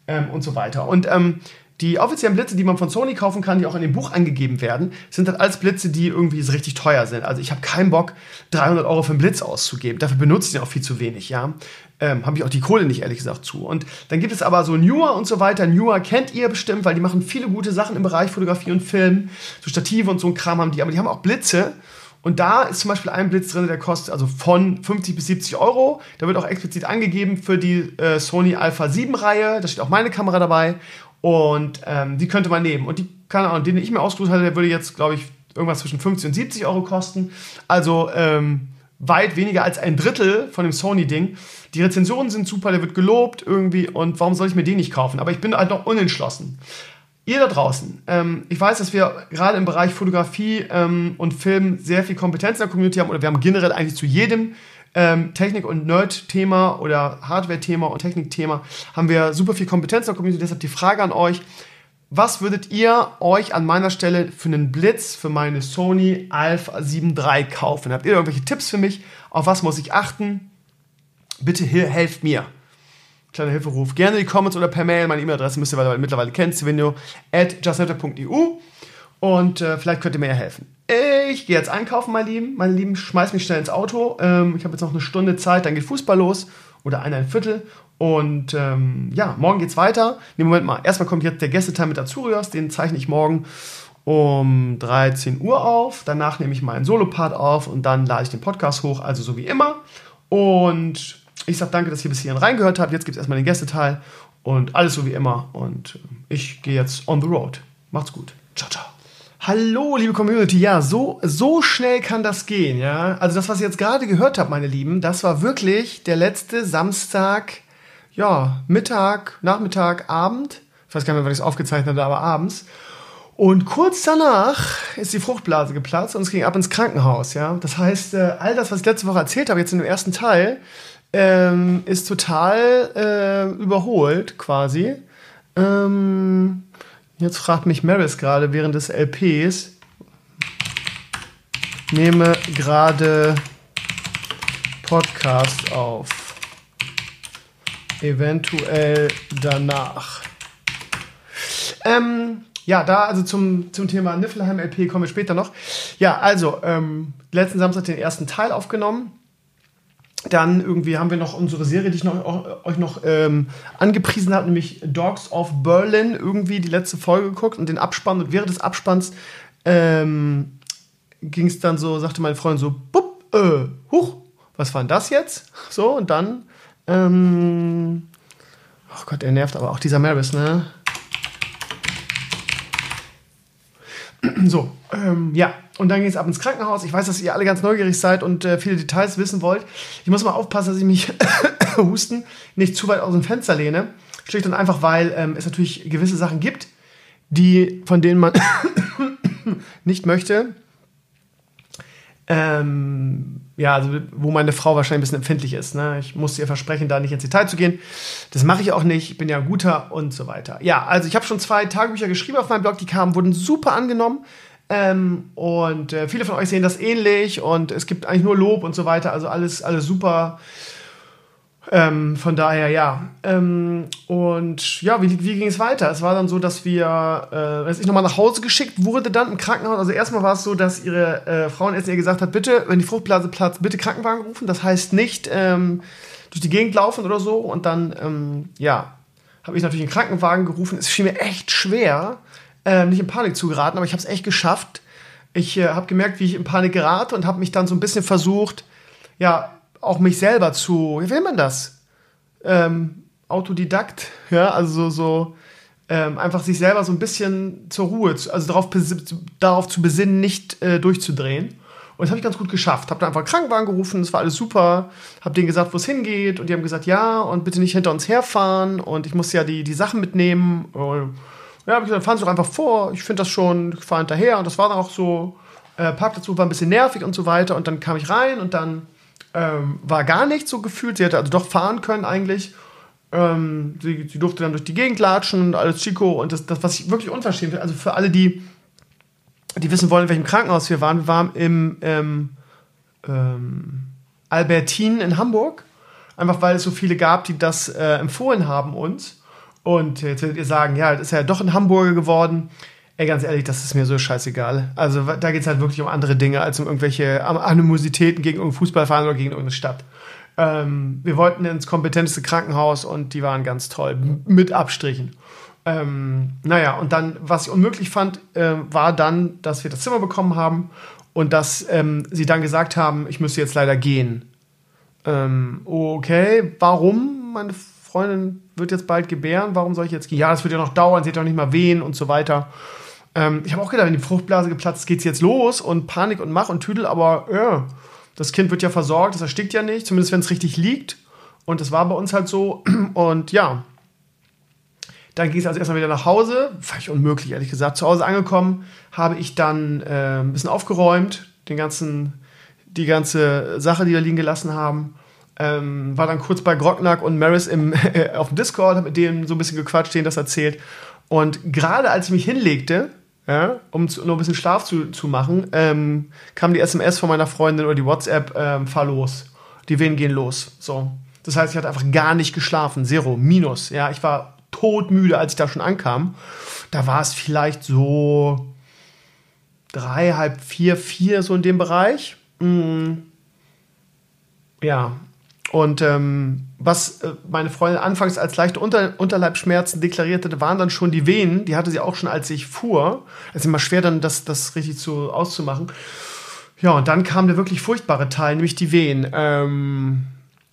ähm, und so weiter. Und ähm, die offiziellen Blitze, die man von Sony kaufen kann, die auch in dem Buch angegeben werden, sind halt alles Blitze, die irgendwie so richtig teuer sind. Also ich habe keinen Bock, 300 Euro für einen Blitz auszugeben. Dafür benutze ich den auch viel zu wenig, ja. Ähm, habe ich auch die Kohle nicht, ehrlich gesagt, zu. Und dann gibt es aber so Newer und so weiter. Newer kennt ihr bestimmt, weil die machen viele gute Sachen im Bereich Fotografie und Film. So Stative und so ein Kram haben die. Aber die haben auch Blitze. Und da ist zum Beispiel ein Blitz drin, der kostet also von 50 bis 70 Euro. Da wird auch explizit angegeben für die äh, Sony Alpha 7 Reihe. Da steht auch meine Kamera dabei. Und ähm, die könnte man nehmen. Und die, keine Ahnung, den ich mir ausgesucht hatte, der würde jetzt, glaube ich, irgendwas zwischen 50 und 70 Euro kosten. Also ähm, weit weniger als ein Drittel von dem Sony-Ding. Die Rezensionen sind super, der wird gelobt irgendwie. Und warum soll ich mir den nicht kaufen? Aber ich bin halt noch unentschlossen. Ihr da draußen, ähm, ich weiß, dass wir gerade im Bereich Fotografie ähm, und Film sehr viel Kompetenz in der Community haben oder wir haben generell eigentlich zu jedem ähm, Technik- und Nerd-Thema oder Hardware-Thema und Technik-Thema haben wir super viel Kompetenz in der Community. Deshalb die Frage an euch, was würdet ihr euch an meiner Stelle für einen Blitz für meine Sony Alpha 7 III kaufen? Habt ihr irgendwelche Tipps für mich? Auf was muss ich achten? Bitte helft mir. Kleiner Hilferuf. Gerne die Comments oder per Mail. Meine E-Mail-Adresse müsst ihr mittlerweile kennen. At justnetter.eu. Und äh, vielleicht könnt ihr mir ja helfen. Ich gehe jetzt einkaufen, meine Lieben. Meine Lieben, schmeiß mich schnell ins Auto. Ähm, ich habe jetzt noch eine Stunde Zeit, dann geht Fußball los. Oder ein, ein Viertel. Und ähm, ja, morgen geht's weiter. Nee, Moment mal. Erstmal kommt jetzt der Gästeteil mit Azurios. Den zeichne ich morgen um 13 Uhr auf. Danach nehme ich meinen Solopart auf und dann lade ich den Podcast hoch. Also so wie immer. Und ich sage danke, dass ihr bis hierhin reingehört habt. Jetzt gibt es erstmal den Gästeteil. Und alles so wie immer. Und ich gehe jetzt on the road. Macht's gut. Ciao, ciao. Hallo, liebe Community. Ja, so, so schnell kann das gehen, ja. Also das, was ihr jetzt gerade gehört habt, meine Lieben, das war wirklich der letzte Samstag, ja, Mittag, Nachmittag, Abend. Ich weiß gar nicht mehr, wann ich es aufgezeichnet habe, aber abends. Und kurz danach ist die Fruchtblase geplatzt und es ging ab ins Krankenhaus, ja. Das heißt, äh, all das, was ich letzte Woche erzählt habe, jetzt in dem ersten Teil, ähm, ist total äh, überholt, quasi. Ähm, Jetzt fragt mich Maris gerade während des LPs. Nehme gerade Podcast auf. Eventuell danach. Ähm, ja, da also zum, zum Thema Niflheim LP kommen wir später noch. Ja, also ähm, letzten Samstag den ersten Teil aufgenommen. Dann irgendwie haben wir noch unsere Serie, die ich noch, euch noch ähm, angepriesen habe, nämlich Dogs of Berlin, irgendwie die letzte Folge geguckt und den Abspann. Und während des Abspanns ähm, ging es dann so, sagte meine Freundin so, bupp, äh, huch, was war denn das jetzt? So, und dann, ähm, oh Gott, er nervt aber auch dieser Maris, ne? So, ähm, ja, und dann ging es ab ins Krankenhaus. Ich weiß, dass ihr alle ganz neugierig seid und äh, viele Details wissen wollt. Ich muss mal aufpassen, dass ich mich husten nicht zu weit aus dem Fenster lehne. Schlicht und einfach, weil ähm, es natürlich gewisse Sachen gibt, die, von denen man nicht möchte. Ähm, ja, also wo meine Frau wahrscheinlich ein bisschen empfindlich ist. Ne? Ich muss ihr versprechen, da nicht ins Detail zu gehen. Das mache ich auch nicht. Ich bin ja ein guter und so weiter. Ja, also ich habe schon zwei Tagebücher geschrieben auf meinem Blog, die kamen, wurden super angenommen. Ähm, und äh, viele von euch sehen das ähnlich und es gibt eigentlich nur Lob und so weiter. Also alles, alles super. Ähm, von daher, ja. Ähm, und ja, wie, wie ging es weiter? Es war dann so, dass wir, äh, dass ich nochmal nach Hause geschickt wurde, dann im Krankenhaus. Also erstmal war es so, dass ihre äh, Frauenärztin ihr gesagt hat, bitte, wenn die Fruchtblase platzt, bitte Krankenwagen rufen. Das heißt nicht ähm, durch die Gegend laufen oder so. Und dann, ähm, ja, habe ich natürlich einen Krankenwagen gerufen. Es schien mir echt schwer, äh, nicht in Panik zu geraten, aber ich habe es echt geschafft. Ich äh, habe gemerkt, wie ich in Panik gerate und habe mich dann so ein bisschen versucht, ja, auch mich selber zu, wie will man das? Ähm, Autodidakt, ja, also so, so ähm, einfach sich selber so ein bisschen zur Ruhe, also darauf, darauf zu besinnen, nicht äh, durchzudrehen. Und das habe ich ganz gut geschafft. Habe dann einfach Krankenwagen gerufen, das war alles super. Habe denen gesagt, wo es hingeht. Und die haben gesagt, ja, und bitte nicht hinter uns herfahren. Und ich muss ja die, die Sachen mitnehmen. Und ja, habe ich gesagt, fahren Sie doch einfach vor. Ich finde das schon, ich fahre hinterher. Und das war dann auch so. Äh, Parkplatz war ein bisschen nervig und so weiter. Und dann kam ich rein und dann ähm, war gar nichts so gefühlt. Sie hätte also doch fahren können eigentlich. Ähm, sie, sie, durfte dann durch die Gegend latschen und alles Chico. Und das, das was ich wirklich unverschämt finde, also für alle, die, die wissen wollen, in welchem Krankenhaus wir waren, wir waren im ähm, ähm, Albertin in Hamburg. Einfach weil es so viele gab, die das äh, empfohlen haben uns. Und jetzt werdet ihr sagen, ja, das ist ja doch ein Hamburger geworden. Ey, ganz ehrlich, das ist mir so scheißegal. Also da geht es halt wirklich um andere Dinge als um irgendwelche Animositäten gegen irgendeinen Fußballverein oder gegen irgendeine Stadt. Ähm, wir wollten ins kompetenteste Krankenhaus und die waren ganz toll, mit Abstrichen. Ähm, naja, und dann, was ich unmöglich fand, äh, war dann, dass wir das Zimmer bekommen haben und dass ähm, sie dann gesagt haben, ich müsste jetzt leider gehen. Ähm, okay, warum? Meine Freundin wird jetzt bald gebären, warum soll ich jetzt gehen? Ja, das wird ja noch dauern, sie hat ja noch nicht mal wehen und so weiter. Ähm, ich habe auch gedacht, wenn die Fruchtblase geplatzt ist, geht's jetzt los und Panik und Mach und Tüdel, aber ja, das Kind wird ja versorgt, das erstickt ja nicht, zumindest wenn es richtig liegt. Und das war bei uns halt so. Und ja, dann ging es also erstmal wieder nach Hause. Völlig unmöglich, ehrlich gesagt. Zu Hause angekommen, habe ich dann äh, ein bisschen aufgeräumt, den ganzen, die ganze Sache, die wir liegen gelassen haben. Ähm, war dann kurz bei Grocknack und Maris im, äh, auf dem Discord, habe mit denen so ein bisschen gequatscht, denen das erzählt. Und gerade als ich mich hinlegte, ja, um zu, noch ein bisschen Schlaf zu, zu machen, ähm, kam die SMS von meiner Freundin oder die WhatsApp, ähm, fahr los. Die Wehen gehen los. So. Das heißt, ich hatte einfach gar nicht geschlafen. Zero, minus. Ja, ich war todmüde, als ich da schon ankam. Da war es vielleicht so drei, halb vier, vier, so in dem Bereich. Mhm. Ja, und ähm, was äh, meine Freundin anfangs als leichte Unter Unterleibschmerzen deklarierte, waren dann schon die Venen. Die hatte sie auch schon, als ich fuhr. Es ist immer schwer, dann das, das richtig zu, auszumachen. Ja, und dann kam der wirklich furchtbare Teil, nämlich die Wehen. Ähm,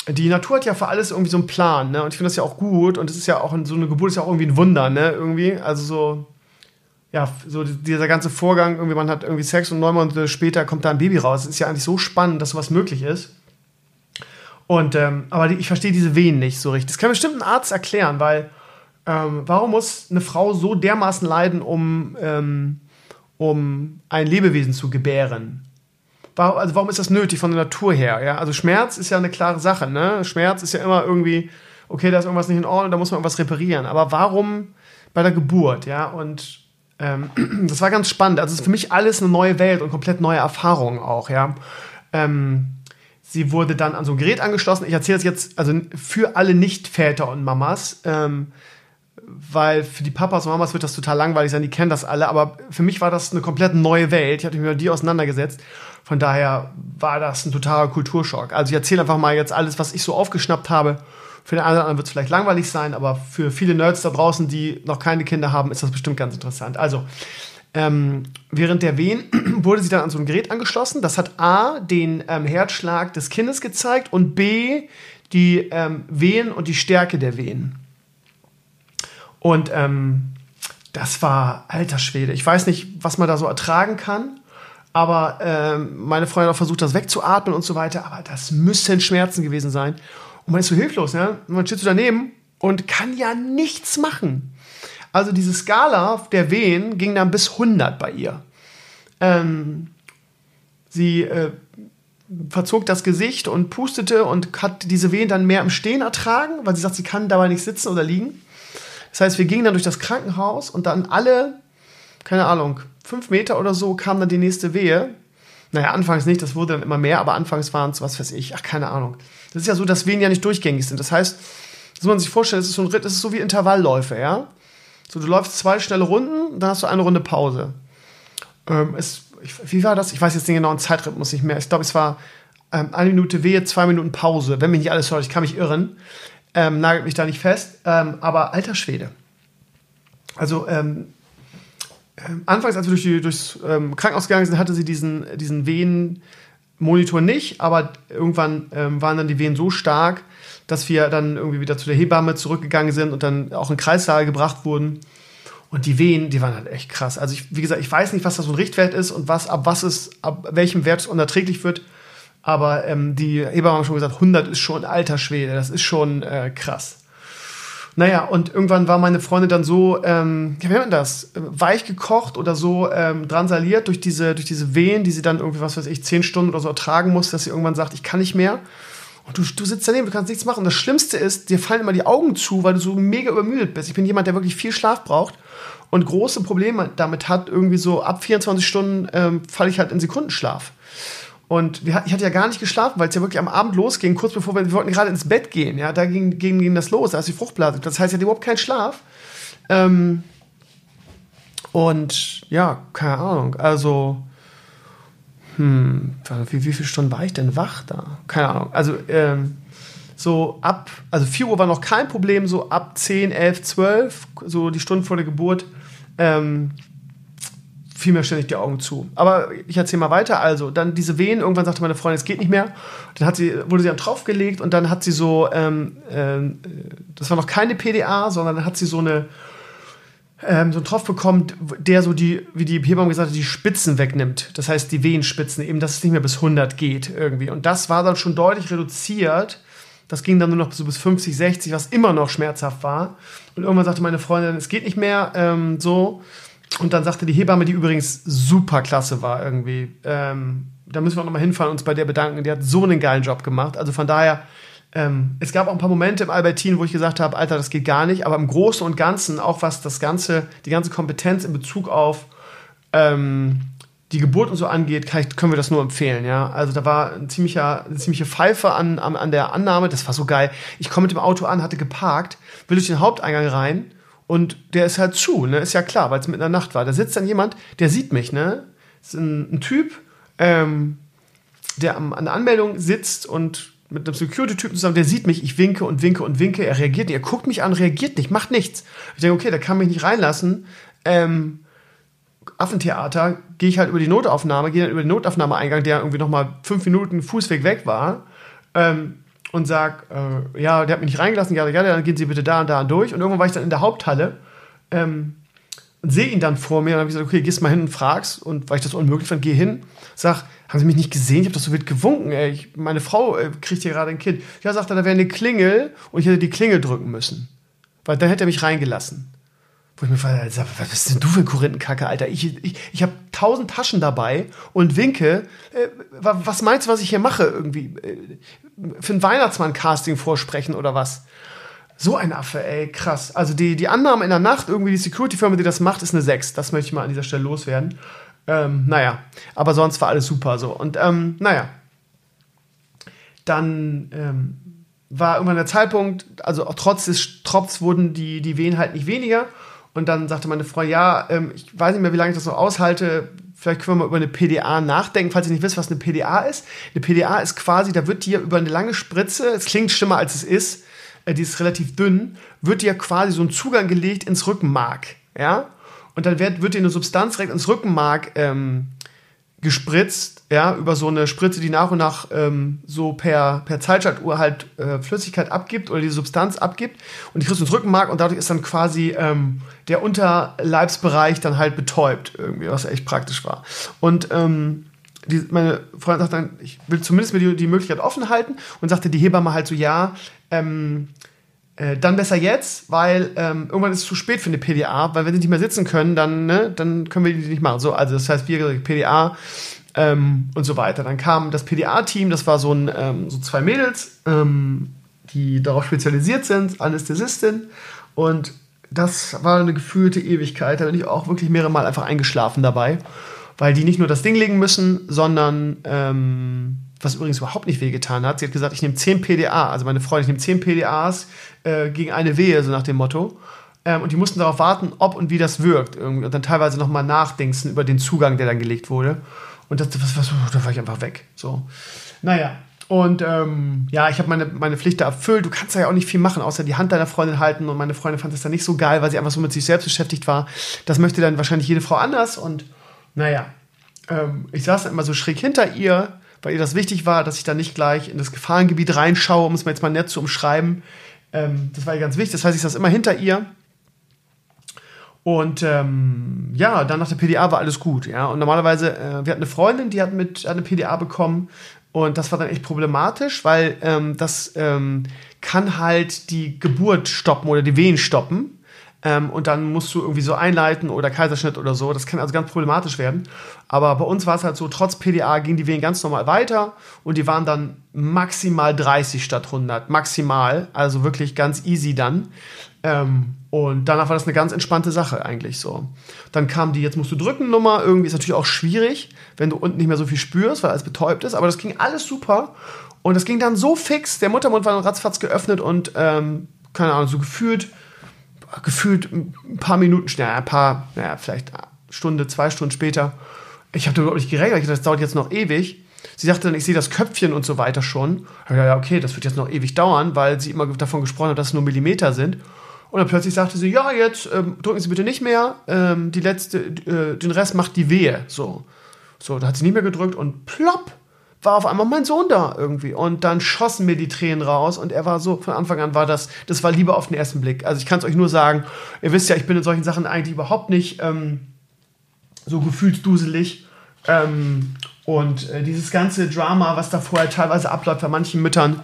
die Natur hat ja für alles irgendwie so einen Plan, ne? Und ich finde das ja auch gut. Und es ist ja auch so eine Geburt ist ja auch irgendwie ein Wunder, ne? Irgendwie. Also so, ja, so dieser ganze Vorgang, irgendwie, man hat irgendwie Sex und neun Monate später kommt da ein Baby raus. Es ist ja eigentlich so spannend, dass sowas möglich ist. Und, ähm, aber ich verstehe diese Wehen nicht so richtig. Das kann bestimmt ein Arzt erklären, weil ähm, warum muss eine Frau so dermaßen leiden, um, ähm, um ein Lebewesen zu gebären? Warum, also warum ist das nötig von der Natur her? Ja? Also Schmerz ist ja eine klare Sache. Ne? Schmerz ist ja immer irgendwie, okay, da ist irgendwas nicht in Ordnung, da muss man irgendwas reparieren. Aber warum bei der Geburt? Ja, und ähm, das war ganz spannend. Also es ist für mich alles eine neue Welt und komplett neue Erfahrungen auch. Ja. Ähm, Sie wurde dann an so ein Gerät angeschlossen. Ich erzähle es jetzt also für alle Nicht-Väter und Mamas, ähm, weil für die Papas und Mamas wird das total langweilig sein, die kennen das alle, aber für mich war das eine komplett neue Welt. Ich hatte mich mit die auseinandergesetzt. Von daher war das ein totaler Kulturschock. Also ich erzähle einfach mal jetzt alles, was ich so aufgeschnappt habe. Für den einen oder anderen wird es vielleicht langweilig sein, aber für viele Nerds da draußen, die noch keine Kinder haben, ist das bestimmt ganz interessant. Also, ähm, während der Wehen wurde sie dann an so ein Gerät angeschlossen. Das hat A, den ähm, Herzschlag des Kindes gezeigt und B, die ähm, Wehen und die Stärke der Wehen. Und ähm, das war alter Schwede. Ich weiß nicht, was man da so ertragen kann, aber ähm, meine Freundin hat versucht, das wegzuatmen und so weiter. Aber das müssen Schmerzen gewesen sein. Und man ist so hilflos, ne? Man steht so daneben und kann ja nichts machen. Also diese Skala der Wehen ging dann bis 100 bei ihr. Ähm, sie äh, verzog das Gesicht und pustete und hat diese Wehen dann mehr im Stehen ertragen, weil sie sagt, sie kann dabei nicht sitzen oder liegen. Das heißt, wir gingen dann durch das Krankenhaus und dann alle, keine Ahnung, fünf Meter oder so kam dann die nächste Wehe. Naja, anfangs nicht, das wurde dann immer mehr, aber anfangs waren es, was weiß ich, ach, keine Ahnung. Das ist ja so, dass Wehen ja nicht durchgängig sind. Das heißt, muss man sich vorstellen, es ist so ein Ritt, es ist so wie Intervallläufe, ja. So, du läufst zwei schnelle Runden, dann hast du eine Runde Pause. Ähm, es, wie war das? Ich weiß jetzt den genauen Zeitrhythmus nicht mehr. Ich glaube, es war ähm, eine Minute Wehe, zwei Minuten Pause. Wenn mich nicht alles hört, ich kann mich irren. Ähm, nagelt mich da nicht fest. Ähm, aber alter Schwede. Also, ähm, ähm, anfangs, als wir durch die, durchs Krankenhaus gegangen sind, hatte sie diesen, diesen Wehenmonitor nicht, aber irgendwann waren dann die Wehen so stark, dass wir dann irgendwie wieder zu der Hebamme zurückgegangen sind und dann auch in den Kreissaal gebracht wurden. Und die Wehen, die waren halt echt krass. Also ich, wie gesagt, ich weiß nicht, was das so ein Richtwert ist und was, ab was es, ab welchem Wert es unerträglich wird. Aber ähm, die Hebamme haben schon gesagt, 100 ist schon alter Schwede. Das ist schon äh, krass. Naja, und irgendwann war meine Freundin dann so, ähm, wie nennt man das, weich gekocht oder so ähm, drangsaliert durch diese, durch diese Wehen, die sie dann irgendwie, was weiß ich, zehn Stunden oder so ertragen muss, dass sie irgendwann sagt, ich kann nicht mehr. Und du, du sitzt daneben, du kannst nichts machen. Und das Schlimmste ist, dir fallen immer die Augen zu, weil du so mega übermüdet bist. Ich bin jemand, der wirklich viel Schlaf braucht und große Probleme damit hat, irgendwie so ab 24 Stunden ähm, falle ich halt in Sekundenschlaf. Und ich hatte ja gar nicht geschlafen, weil es ja wirklich am Abend losging, kurz bevor wir, wir wollten gerade ins Bett gehen. Ja, da ging, ging, ging das los, da ist die Fruchtblase. Das heißt, ich hatte überhaupt keinen Schlaf. Ähm, und ja, keine Ahnung. Also, hm, wie, wie viele Stunden war ich denn wach da? Keine Ahnung. Also, ähm, so ab, also 4 Uhr war noch kein Problem, so ab 10, 11, 12, so die Stunden vor der Geburt, ähm, fiel mir ständig die Augen zu. Aber ich erzähle mal weiter. Also, dann diese Wehen, irgendwann sagte meine Freundin, es geht nicht mehr. Dann hat sie, wurde sie dann draufgelegt und dann hat sie so, ähm, ähm, das war noch keine PDA, sondern dann hat sie so eine, ähm, so einen Tropf bekommen, der so die, wie die Hebamme gesagt hat, die Spitzen wegnimmt. Das heißt, die Wehenspitzen, eben, dass es nicht mehr bis 100 geht irgendwie. Und das war dann schon deutlich reduziert. Das ging dann nur noch so bis 50, 60, was immer noch schmerzhaft war. Und irgendwann sagte meine Freundin, es geht nicht mehr ähm, so. Und dann sagte die Hebamme, die übrigens super klasse war irgendwie, ähm, da müssen wir auch nochmal hinfahren und uns bei der bedanken. Die hat so einen geilen Job gemacht. Also von daher, ähm, es gab auch ein paar Momente im Albertin, wo ich gesagt habe, Alter, das geht gar nicht. Aber im Großen und Ganzen, auch was das ganze, die ganze Kompetenz in Bezug auf ähm, die Geburt und so angeht, ich, können wir das nur empfehlen. Ja, also da war ein ziemlicher, eine ziemliche Pfeife an, an, an der Annahme. Das war so geil. Ich komme mit dem Auto an, hatte geparkt, will durch den Haupteingang rein und der ist halt zu, ne? Ist ja klar, weil es mit in der Nacht war. Da sitzt dann jemand, der sieht mich, ne? Ist ein, ein Typ, ähm, der am, an der Anmeldung sitzt und mit einem Security-Typen zusammen, der sieht mich, ich winke und winke und winke, er reagiert nicht, er guckt mich an, reagiert nicht, macht nichts. Ich denke, okay, der kann mich nicht reinlassen. Ähm, Affentheater, gehe ich halt über die Notaufnahme, gehe dann über den Notaufnahmeeingang, der irgendwie nochmal fünf Minuten Fußweg weg war. Ähm, und sag, äh, ja, der hat mich nicht reingelassen, ja, ja, dann gehen Sie bitte da und da durch. Und irgendwann war ich dann in der Haupthalle ähm, und sehe ihn dann vor mir und habe gesagt, okay, gehst mal hin und fragst. Und weil ich das unmöglich fand, geh hin, sag, haben Sie mich nicht gesehen? Ich habe das so wild gewunken. Ey. Ich, meine Frau äh, kriegt hier gerade ein Kind. Ja, sagt er, da wäre eine Klingel und ich hätte die Klingel drücken müssen. Weil dann hätte er mich reingelassen. Wo ich mir frage, was bist denn du für ein Korinthenkacke, Alter? Ich, ich, ich habe tausend Taschen dabei und winke. Äh, was meinst du, was ich hier mache? Irgendwie äh, für ein Weihnachtsmann-Casting vorsprechen oder was? So ein Affe, ey, krass. Also die, die Annahme in der Nacht, irgendwie die Security-Firma, die das macht, ist eine 6. Das möchte ich mal an dieser Stelle loswerden. Ähm, naja, aber sonst war alles super so. Und ähm, naja, dann ähm, war irgendwann der Zeitpunkt, also auch trotz des Tropfs wurden die, die Wehen halt nicht weniger. Und dann sagte meine Frau, ja, ähm, ich weiß nicht mehr, wie lange ich das so aushalte. Vielleicht können wir mal über eine PDA nachdenken, falls ihr nicht wisst, was eine PDA ist. Eine PDA ist quasi, da wird dir über eine lange Spritze, es klingt schlimmer als es ist, äh, die ist relativ dünn, wird dir quasi so ein Zugang gelegt ins Rückenmark. Ja? Und dann wird, wird dir eine Substanz direkt ins Rückenmark ähm, gespritzt, ja, über so eine Spritze, die nach und nach ähm, so per, per Zeitschaltuhr halt äh, Flüssigkeit abgibt oder die Substanz abgibt und die kriegst du ins Rückenmark und dadurch ist dann quasi ähm, der Unterleibsbereich dann halt betäubt, irgendwie, was echt praktisch war. Und ähm, die, meine Freundin sagt dann, ich will zumindest mir die, die Möglichkeit offen halten und sagte die Hebamme halt so, ja, ähm, äh, dann besser jetzt, weil ähm, irgendwann ist es zu spät für eine PDA, weil wenn sie nicht mehr sitzen können, dann, ne, dann können wir die nicht machen. So, also das heißt, wir PDA ähm, und so weiter. Dann kam das PDA-Team, das war so, ein, ähm, so zwei Mädels, ähm, die darauf spezialisiert sind, Anästhesistin. Und das war eine gefühlte Ewigkeit. Da bin ich auch wirklich mehrere Mal einfach eingeschlafen dabei, weil die nicht nur das Ding legen müssen, sondern ähm, was übrigens überhaupt nicht wehgetan hat. Sie hat gesagt, ich nehme 10 PDA, also meine Freundin, ich nehme 10 PDAs äh, gegen eine Wehe, so nach dem Motto. Ähm, und die mussten darauf warten, ob und wie das wirkt. Irgendwie. Und dann teilweise nochmal nachdenken über den Zugang, der dann gelegt wurde. Und das, was, was, da war ich einfach weg. So. Naja. Und ähm, ja, ich habe meine, meine Pflicht da erfüllt. Du kannst da ja auch nicht viel machen, außer die Hand deiner Freundin halten. Und meine Freundin fand das dann nicht so geil, weil sie einfach so mit sich selbst beschäftigt war. Das möchte dann wahrscheinlich jede Frau anders. Und naja, ähm, ich saß dann immer so schräg hinter ihr weil ihr das wichtig war, dass ich da nicht gleich in das Gefahrengebiet reinschaue, um es mir jetzt mal nett zu umschreiben. Ähm, das war ihr ganz wichtig. Das heißt, ich saß immer hinter ihr. Und ähm, ja, dann nach der PDA war alles gut. Ja? Und normalerweise, äh, wir hatten eine Freundin, die hat mit hat eine PDA bekommen. Und das war dann echt problematisch, weil ähm, das ähm, kann halt die Geburt stoppen oder die Wehen stoppen. Ähm, und dann musst du irgendwie so einleiten oder Kaiserschnitt oder so. Das kann also ganz problematisch werden. Aber bei uns war es halt so, trotz PDA gingen die Wehen ganz normal weiter und die waren dann maximal 30 statt 100. Maximal, also wirklich ganz easy dann. Ähm, und danach war das eine ganz entspannte Sache eigentlich so. Dann kam die, jetzt musst du drücken Nummer, irgendwie ist natürlich auch schwierig, wenn du unten nicht mehr so viel spürst, weil alles betäubt ist, aber das ging alles super. Und das ging dann so fix, der Muttermund war dann ratzfatz geöffnet und, ähm, keine Ahnung, so gefühlt, gefühlt ein paar Minuten schneller, ein paar, naja, vielleicht eine Stunde, zwei Stunden später. Ich habe überhaupt nicht gerechnet, ich dachte, das dauert jetzt noch ewig. Sie sagte dann, ich sehe das Köpfchen und so weiter schon. Ja, okay, das wird jetzt noch ewig dauern, weil sie immer davon gesprochen hat, dass es nur Millimeter sind. Und dann plötzlich sagte sie, ja, jetzt ähm, drücken Sie bitte nicht mehr, ähm, die letzte, äh, den Rest macht die Wehe. So. so, da hat sie nicht mehr gedrückt und plopp, war auf einmal mein Sohn da irgendwie. Und dann schossen mir die Tränen raus und er war so, von Anfang an war das, das war Liebe auf den ersten Blick. Also ich kann es euch nur sagen, ihr wisst ja, ich bin in solchen Sachen eigentlich überhaupt nicht ähm, so gefühlsduselig. Ähm, und äh, dieses ganze Drama, was da vorher teilweise abläuft bei manchen Müttern,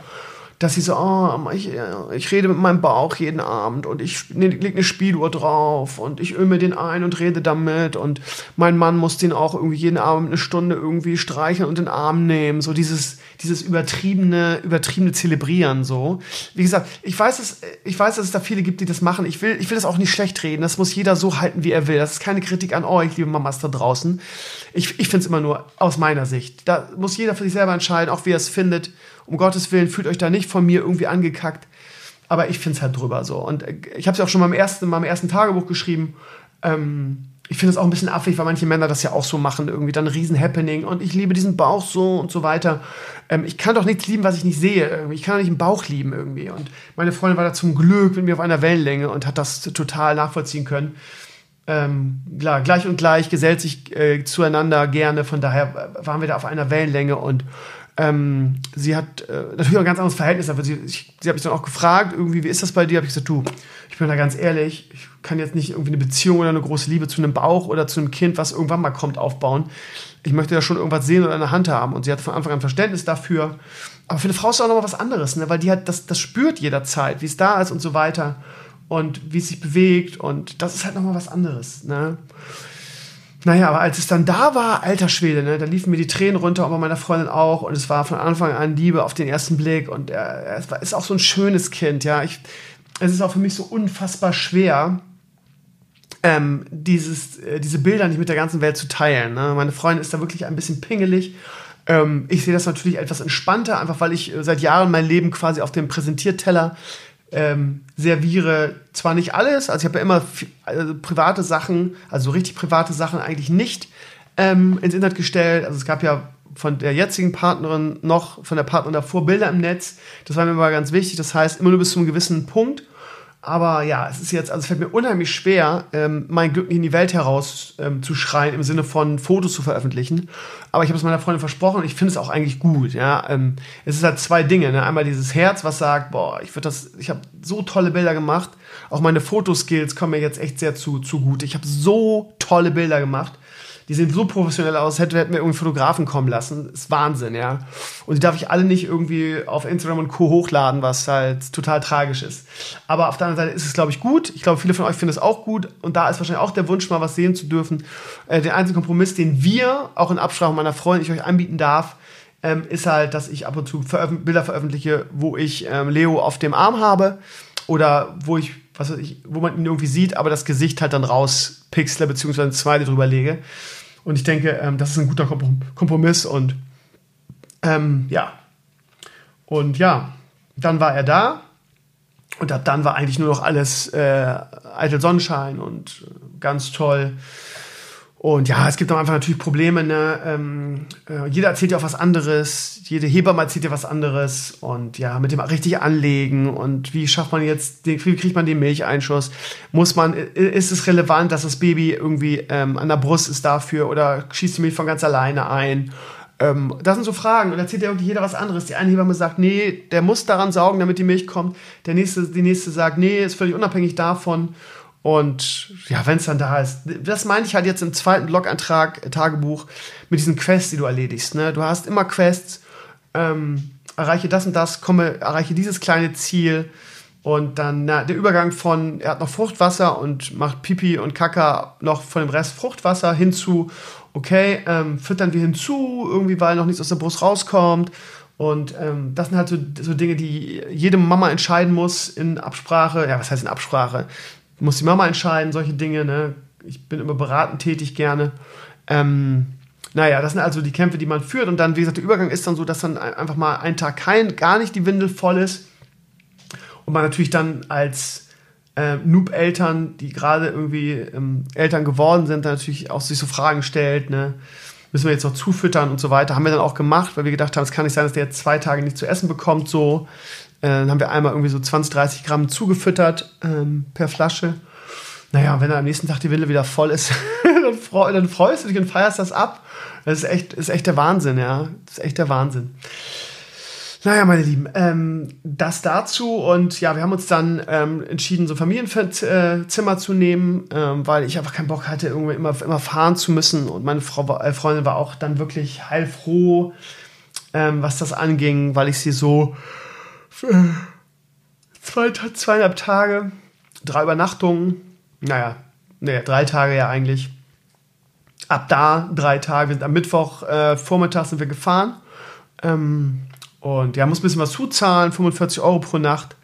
dass sie so, oh, ich, ich rede mit meinem Bauch jeden Abend und ich lege eine Spieluhr drauf und ich öme den ein und rede damit und mein Mann muss den auch irgendwie jeden Abend eine Stunde irgendwie streicheln und den Arm nehmen. So dieses, dieses übertriebene, übertriebene Zelebrieren so. Wie gesagt, ich weiß, dass, ich weiß, dass es da viele gibt, die das machen. Ich will, ich will das auch nicht schlecht reden. Das muss jeder so halten, wie er will. Das ist keine Kritik an euch, liebe Mamas da draußen. Ich, ich finde es immer nur aus meiner Sicht. Da muss jeder für sich selber entscheiden, auch wie er es findet um Gottes Willen, fühlt euch da nicht von mir irgendwie angekackt. Aber ich finde es halt drüber so. Und äh, ich habe es ja auch schon mal im ersten, im ersten Tagebuch geschrieben. Ähm, ich finde es auch ein bisschen affig, weil manche Männer das ja auch so machen, irgendwie dann ein Riesen-Happening und ich liebe diesen Bauch so und so weiter. Ähm, ich kann doch nichts lieben, was ich nicht sehe. Ich kann doch nicht einen Bauch lieben irgendwie. Und meine Freundin war da zum Glück mit mir auf einer Wellenlänge und hat das total nachvollziehen können. Ähm, klar, gleich und gleich gesellt sich äh, zueinander gerne, von daher waren wir da auf einer Wellenlänge und ähm, sie hat äh, natürlich auch ein ganz anderes Verhältnis, aber sie, ich, sie hat mich dann auch gefragt, irgendwie, wie ist das bei dir? Habe ich gesagt, du, ich bin da ganz ehrlich, ich kann jetzt nicht irgendwie eine Beziehung oder eine große Liebe zu einem Bauch oder zu einem Kind, was irgendwann mal kommt, aufbauen. Ich möchte da schon irgendwas sehen oder in der Hand haben. Und sie hat von Anfang an Verständnis dafür. Aber für eine Frau ist auch noch mal was anderes, ne? weil die hat, das, das spürt jederzeit, wie es da ist und so weiter. Und wie es sich bewegt. Und das ist halt noch mal was anderes. Ne? Naja, aber als es dann da war, alter Schwede, ne, da liefen mir die Tränen runter, aber meiner Freundin auch. Und es war von Anfang an Liebe auf den ersten Blick. Und er, war, ist auch so ein schönes Kind, ja. Ich, es ist auch für mich so unfassbar schwer, ähm, dieses, äh, diese Bilder nicht mit der ganzen Welt zu teilen. Ne? Meine Freundin ist da wirklich ein bisschen pingelig. Ähm, ich sehe das natürlich etwas entspannter, einfach weil ich äh, seit Jahren mein Leben quasi auf dem Präsentierteller ähm, serviere zwar nicht alles, also ich habe ja immer also private Sachen, also richtig private Sachen eigentlich nicht ähm, ins Internet gestellt. Also es gab ja von der jetzigen Partnerin noch, von der Partnerin davor Bilder im Netz. Das war mir immer ganz wichtig. Das heißt, immer nur bis zu einem gewissen Punkt. Aber ja, es ist jetzt, also es fällt mir unheimlich schwer, ähm, mein Glück in die Welt heraus ähm, im Sinne von Fotos zu veröffentlichen. Aber ich habe es meiner Freundin versprochen und ich finde es auch eigentlich gut. Ja, ähm, es ist halt zwei Dinge. Ne? Einmal dieses Herz, was sagt, boah, ich würde das, ich habe so tolle Bilder gemacht. Auch meine Fotoskills kommen mir jetzt echt sehr zu, zu gut. Ich habe so tolle Bilder gemacht die sehen so professionell aus, hätte, hätten wir irgendwie Fotografen kommen lassen. Ist Wahnsinn, ja. Und die darf ich alle nicht irgendwie auf Instagram und Co. hochladen, was halt total tragisch ist. Aber auf der anderen Seite ist es, glaube ich, gut. Ich glaube, viele von euch finden es auch gut. Und da ist wahrscheinlich auch der Wunsch, mal was sehen zu dürfen. Äh, der einzige Kompromiss, den wir, auch in Absprache meiner Freundin, ich euch anbieten darf, ähm, ist halt, dass ich ab und zu veröf Bilder veröffentliche, wo ich ähm, Leo auf dem Arm habe oder wo ich, was weiß ich, wo man ihn irgendwie sieht, aber das Gesicht halt dann rauspixle beziehungsweise zwei drüber lege. Und ich denke, ähm, das ist ein guter Kompromiss und ähm, ja. Und ja, dann war er da und ab dann war eigentlich nur noch alles äh, eitel Sonnenschein und äh, ganz toll. Und ja, es gibt am Anfang natürlich Probleme. Ne? Ähm, äh, jeder erzählt ja auch was anderes. Jede Hebamme erzählt ja was anderes. Und ja, mit dem richtig anlegen. Und wie schafft man jetzt, wie kriegt man den Milcheinschuss? Muss man, ist es relevant, dass das Baby irgendwie ähm, an der Brust ist dafür? Oder schießt die Milch von ganz alleine ein? Ähm, das sind so Fragen. Und da erzählt ja irgendwie jeder was anderes. Die eine Hebamme sagt, nee, der muss daran saugen, damit die Milch kommt. Der nächste, die nächste sagt, nee, ist völlig unabhängig davon. Und ja, wenn es dann da ist, das meine ich halt jetzt im zweiten Blogantrag, Tagebuch, mit diesen Quests, die du erledigst. Ne? Du hast immer Quests, ähm, erreiche das und das, komme, erreiche dieses kleine Ziel. Und dann na, der Übergang von, er hat noch Fruchtwasser und macht Pipi und Kaka noch von dem Rest Fruchtwasser hinzu, okay, ähm, füttern wir hinzu, irgendwie, weil noch nichts aus der Brust rauskommt. Und ähm, das sind halt so, so, Dinge, die jede Mama entscheiden muss in Absprache. Ja, was heißt in Absprache? Muss die Mama entscheiden, solche Dinge. Ne? Ich bin immer beratend tätig gerne. Ähm, naja, das sind also die Kämpfe, die man führt. Und dann, wie gesagt, der Übergang ist dann so, dass dann einfach mal ein Tag kein, gar nicht die Windel voll ist. Und man natürlich dann als äh, Noob-Eltern, die gerade irgendwie ähm, Eltern geworden sind, dann natürlich auch sich so Fragen stellt, ne? müssen wir jetzt noch zufüttern und so weiter. Haben wir dann auch gemacht, weil wir gedacht haben, es kann nicht sein, dass der jetzt zwei Tage nicht zu essen bekommt. So, äh, dann haben wir einmal irgendwie so 20, 30 Gramm zugefüttert ähm, per Flasche. Naja, wenn dann am nächsten Tag die Wille wieder voll ist, dann, freu, dann, freust du dich und feierst das ab. Das ist echt, ist echt der Wahnsinn, ja. Das ist echt der Wahnsinn. Naja, meine Lieben, ähm, das dazu und ja, wir haben uns dann ähm, entschieden, so Familienzimmer äh, zu nehmen, ähm, weil ich einfach keinen Bock hatte, irgendwie immer, immer fahren zu müssen und meine Frau, äh, Freundin war auch dann wirklich heilfroh, ähm, was das anging, weil ich sie so zwei, zweieinhalb Tage, drei Übernachtungen, naja, naja, drei Tage ja eigentlich, ab da drei Tage, wir sind am Mittwoch äh, Vormittag sind wir gefahren, ähm, und ja, muss ein bisschen was zuzahlen, 45 Euro pro Nacht.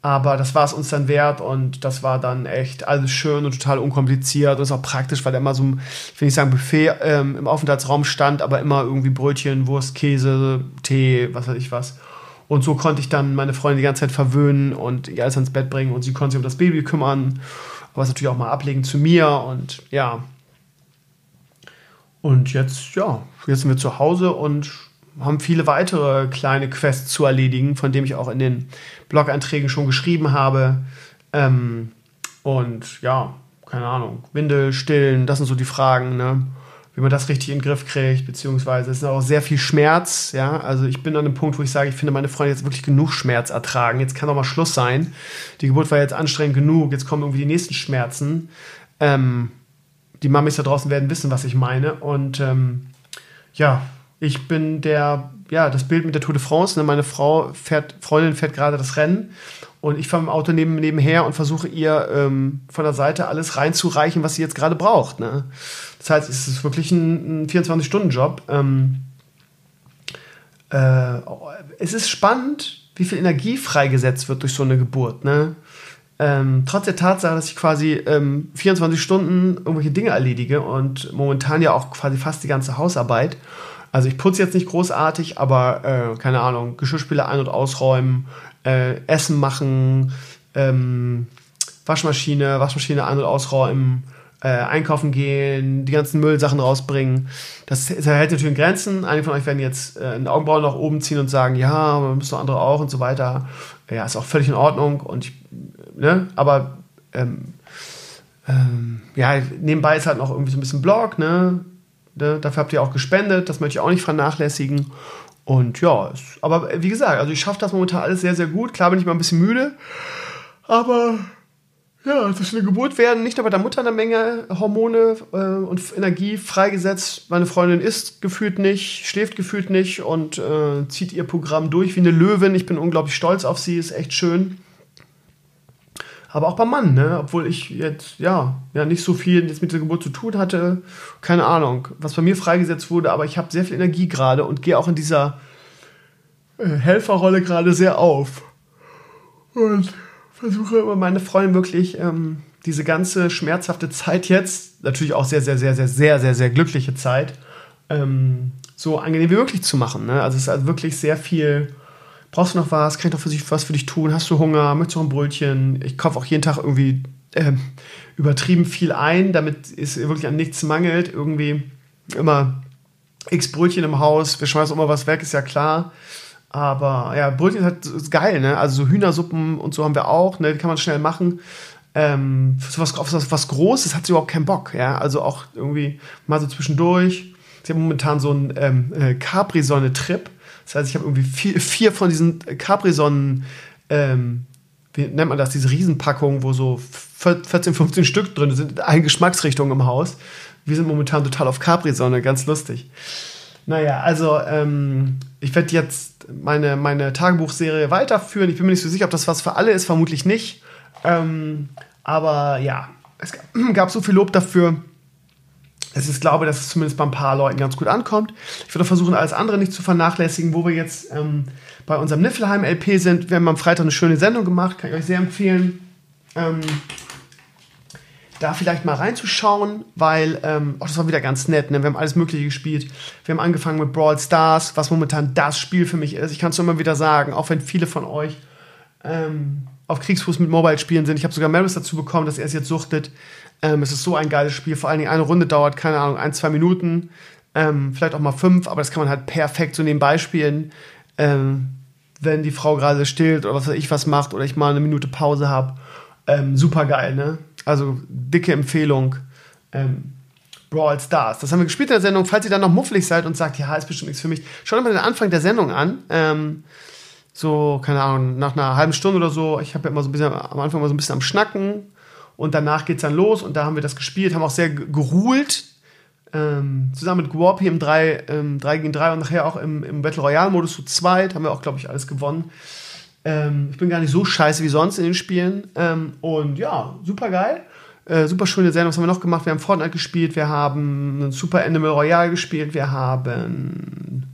Aber das war es uns dann wert und das war dann echt alles schön und total unkompliziert. Und ist auch praktisch, weil da immer so ein, ich will nicht sagen Buffet ähm, im Aufenthaltsraum stand, aber immer irgendwie Brötchen, Wurst, Käse, Tee, was weiß ich was. Und so konnte ich dann meine Freundin die ganze Zeit verwöhnen und ihr alles ans Bett bringen und sie konnte sich um das Baby kümmern, aber es natürlich auch mal ablegen zu mir und ja. Und jetzt, ja, jetzt sind wir zu Hause und haben viele weitere kleine Quests zu erledigen, von denen ich auch in den Blog-Einträgen schon geschrieben habe. Ähm, und ja, keine Ahnung, Windel stillen, das sind so die Fragen, ne? Wie man das richtig in den Griff kriegt, beziehungsweise es ist auch sehr viel Schmerz, ja, also ich bin an einem Punkt, wo ich sage, ich finde meine Freundin jetzt wirklich genug Schmerz ertragen, jetzt kann doch mal Schluss sein, die Geburt war jetzt anstrengend genug, jetzt kommen irgendwie die nächsten Schmerzen, ähm, die Mamis da draußen werden wissen, was ich meine. Und ähm, ja, ich bin der, ja, das Bild mit der Tour de France. Ne? Meine Frau fährt, Freundin fährt gerade das Rennen und ich fahre im Auto neben, nebenher und versuche ihr ähm, von der Seite alles reinzureichen, was sie jetzt gerade braucht. Ne? Das heißt, es ist wirklich ein, ein 24-Stunden-Job. Ähm, äh, es ist spannend, wie viel Energie freigesetzt wird durch so eine Geburt. Ne? Ähm, trotz der Tatsache, dass ich quasi ähm, 24 Stunden irgendwelche Dinge erledige und momentan ja auch quasi fast die ganze Hausarbeit also ich putze jetzt nicht großartig, aber äh, keine Ahnung, Geschirrspüler ein- und ausräumen, äh, Essen machen, ähm, Waschmaschine, Waschmaschine ein- und ausräumen, äh, einkaufen gehen, die ganzen Müllsachen rausbringen. Das, das hält natürlich Grenzen. Einige von euch werden jetzt äh, einen Augenbrauen nach oben ziehen und sagen, ja, man müssen andere auch und so weiter. Ja, ist auch völlig in Ordnung. Und ich, ne, aber ähm, ähm, ja, nebenbei ist halt noch irgendwie so ein bisschen Blog, ne? Dafür habt ihr auch gespendet, das möchte ich auch nicht vernachlässigen. Und ja, es, aber wie gesagt, also ich schaffe das momentan alles sehr, sehr gut. Klar bin ich mal ein bisschen müde, aber ja, durch eine Geburt werden nicht nur bei der Mutter eine Menge Hormone äh, und Energie freigesetzt. Meine Freundin isst gefühlt nicht, schläft gefühlt nicht und äh, zieht ihr Programm durch wie eine Löwin. Ich bin unglaublich stolz auf sie, ist echt schön aber auch beim Mann, ne? Obwohl ich jetzt, ja, ja, nicht so viel jetzt mit der Geburt zu tun hatte. Keine Ahnung, was bei mir freigesetzt wurde, aber ich habe sehr viel Energie gerade und gehe auch in dieser äh, Helferrolle gerade sehr auf. Und versuche immer meine Freundin wirklich ähm, diese ganze schmerzhafte Zeit jetzt, natürlich auch sehr, sehr, sehr, sehr, sehr, sehr, sehr glückliche Zeit, ähm, so angenehm wie möglich zu machen. Ne? Also es ist also wirklich sehr viel brauchst du noch was? Kann ich noch für sich, was für dich tun? Hast du Hunger? Möchtest du noch ein Brötchen? Ich kaufe auch jeden Tag irgendwie äh, übertrieben viel ein, damit es wirklich an nichts mangelt. Irgendwie immer x Brötchen im Haus. Wir schmeißen immer was weg, ist ja klar. Aber ja, Brötchen ist halt ist geil, ne? Also so Hühnersuppen und so haben wir auch, ne? Die kann man schnell machen. Ähm, sowas, auf was, was Großes hat sie überhaupt keinen Bock, ja? Also auch irgendwie mal so zwischendurch. Sie haben momentan so einen ähm, äh, Capri-Sonne-Trip das heißt, ich habe irgendwie vier, vier, von diesen Capri-Sonnen ähm, wie nennt man das, diese Riesenpackung, wo so 14, 15 Stück drin sind, in allen Geschmacksrichtungen im Haus. Wir sind momentan total auf Capri-Sonne, ganz lustig. Naja, also ähm, ich werde jetzt meine, meine Tagebuchserie weiterführen. Ich bin mir nicht so sicher, ob das was für alle ist, vermutlich nicht. Ähm, aber ja, es gab so viel Lob dafür. Es ist, glaube, dass es zumindest bei ein paar Leuten ganz gut ankommt. Ich würde versuchen, alles andere nicht zu vernachlässigen, wo wir jetzt ähm, bei unserem Niffelheim-LP sind. Wir haben am Freitag eine schöne Sendung gemacht, kann ich euch sehr empfehlen. Ähm, da vielleicht mal reinzuschauen, weil ähm, oh, das war wieder ganz nett. Ne? Wir haben alles Mögliche gespielt. Wir haben angefangen mit Brawl Stars, was momentan das Spiel für mich ist. Ich kann es immer wieder sagen, auch wenn viele von euch ähm, auf Kriegsfuß mit Mobile-Spielen sind. Ich habe sogar Maris dazu bekommen, dass er es jetzt suchtet. Ähm, es ist so ein geiles Spiel. Vor allen Dingen eine Runde dauert, keine Ahnung, ein, zwei Minuten. Ähm, vielleicht auch mal fünf, aber das kann man halt perfekt so nebenbei spielen. Ähm, wenn die Frau gerade stillt oder was weiß ich was macht oder ich mal eine Minute Pause habe. Ähm, super geil, ne? Also dicke Empfehlung. Ähm, Brawl Stars. Das haben wir gespielt in der Sendung. Falls ihr dann noch mufflig seid und sagt, ja, ist bestimmt nichts für mich, schaut euch mal den Anfang der Sendung an. Ähm, so, keine Ahnung, nach einer halben Stunde oder so. Ich habe ja immer so ein bisschen am Anfang mal so ein bisschen am Schnacken und danach geht es dann los und da haben wir das gespielt, haben auch sehr geruhlt. Ähm, zusammen mit Guorpi im 3, ähm, 3 gegen 3 und nachher auch im, im Battle Royale-Modus zu zweit. Haben wir auch, glaube ich, alles gewonnen. Ähm, ich bin gar nicht so scheiße wie sonst in den Spielen. Ähm, und ja, super geil. Äh, super schöne Sendung. Was haben wir noch gemacht? Wir haben Fortnite gespielt, wir haben ein Super Animal Royale gespielt, wir haben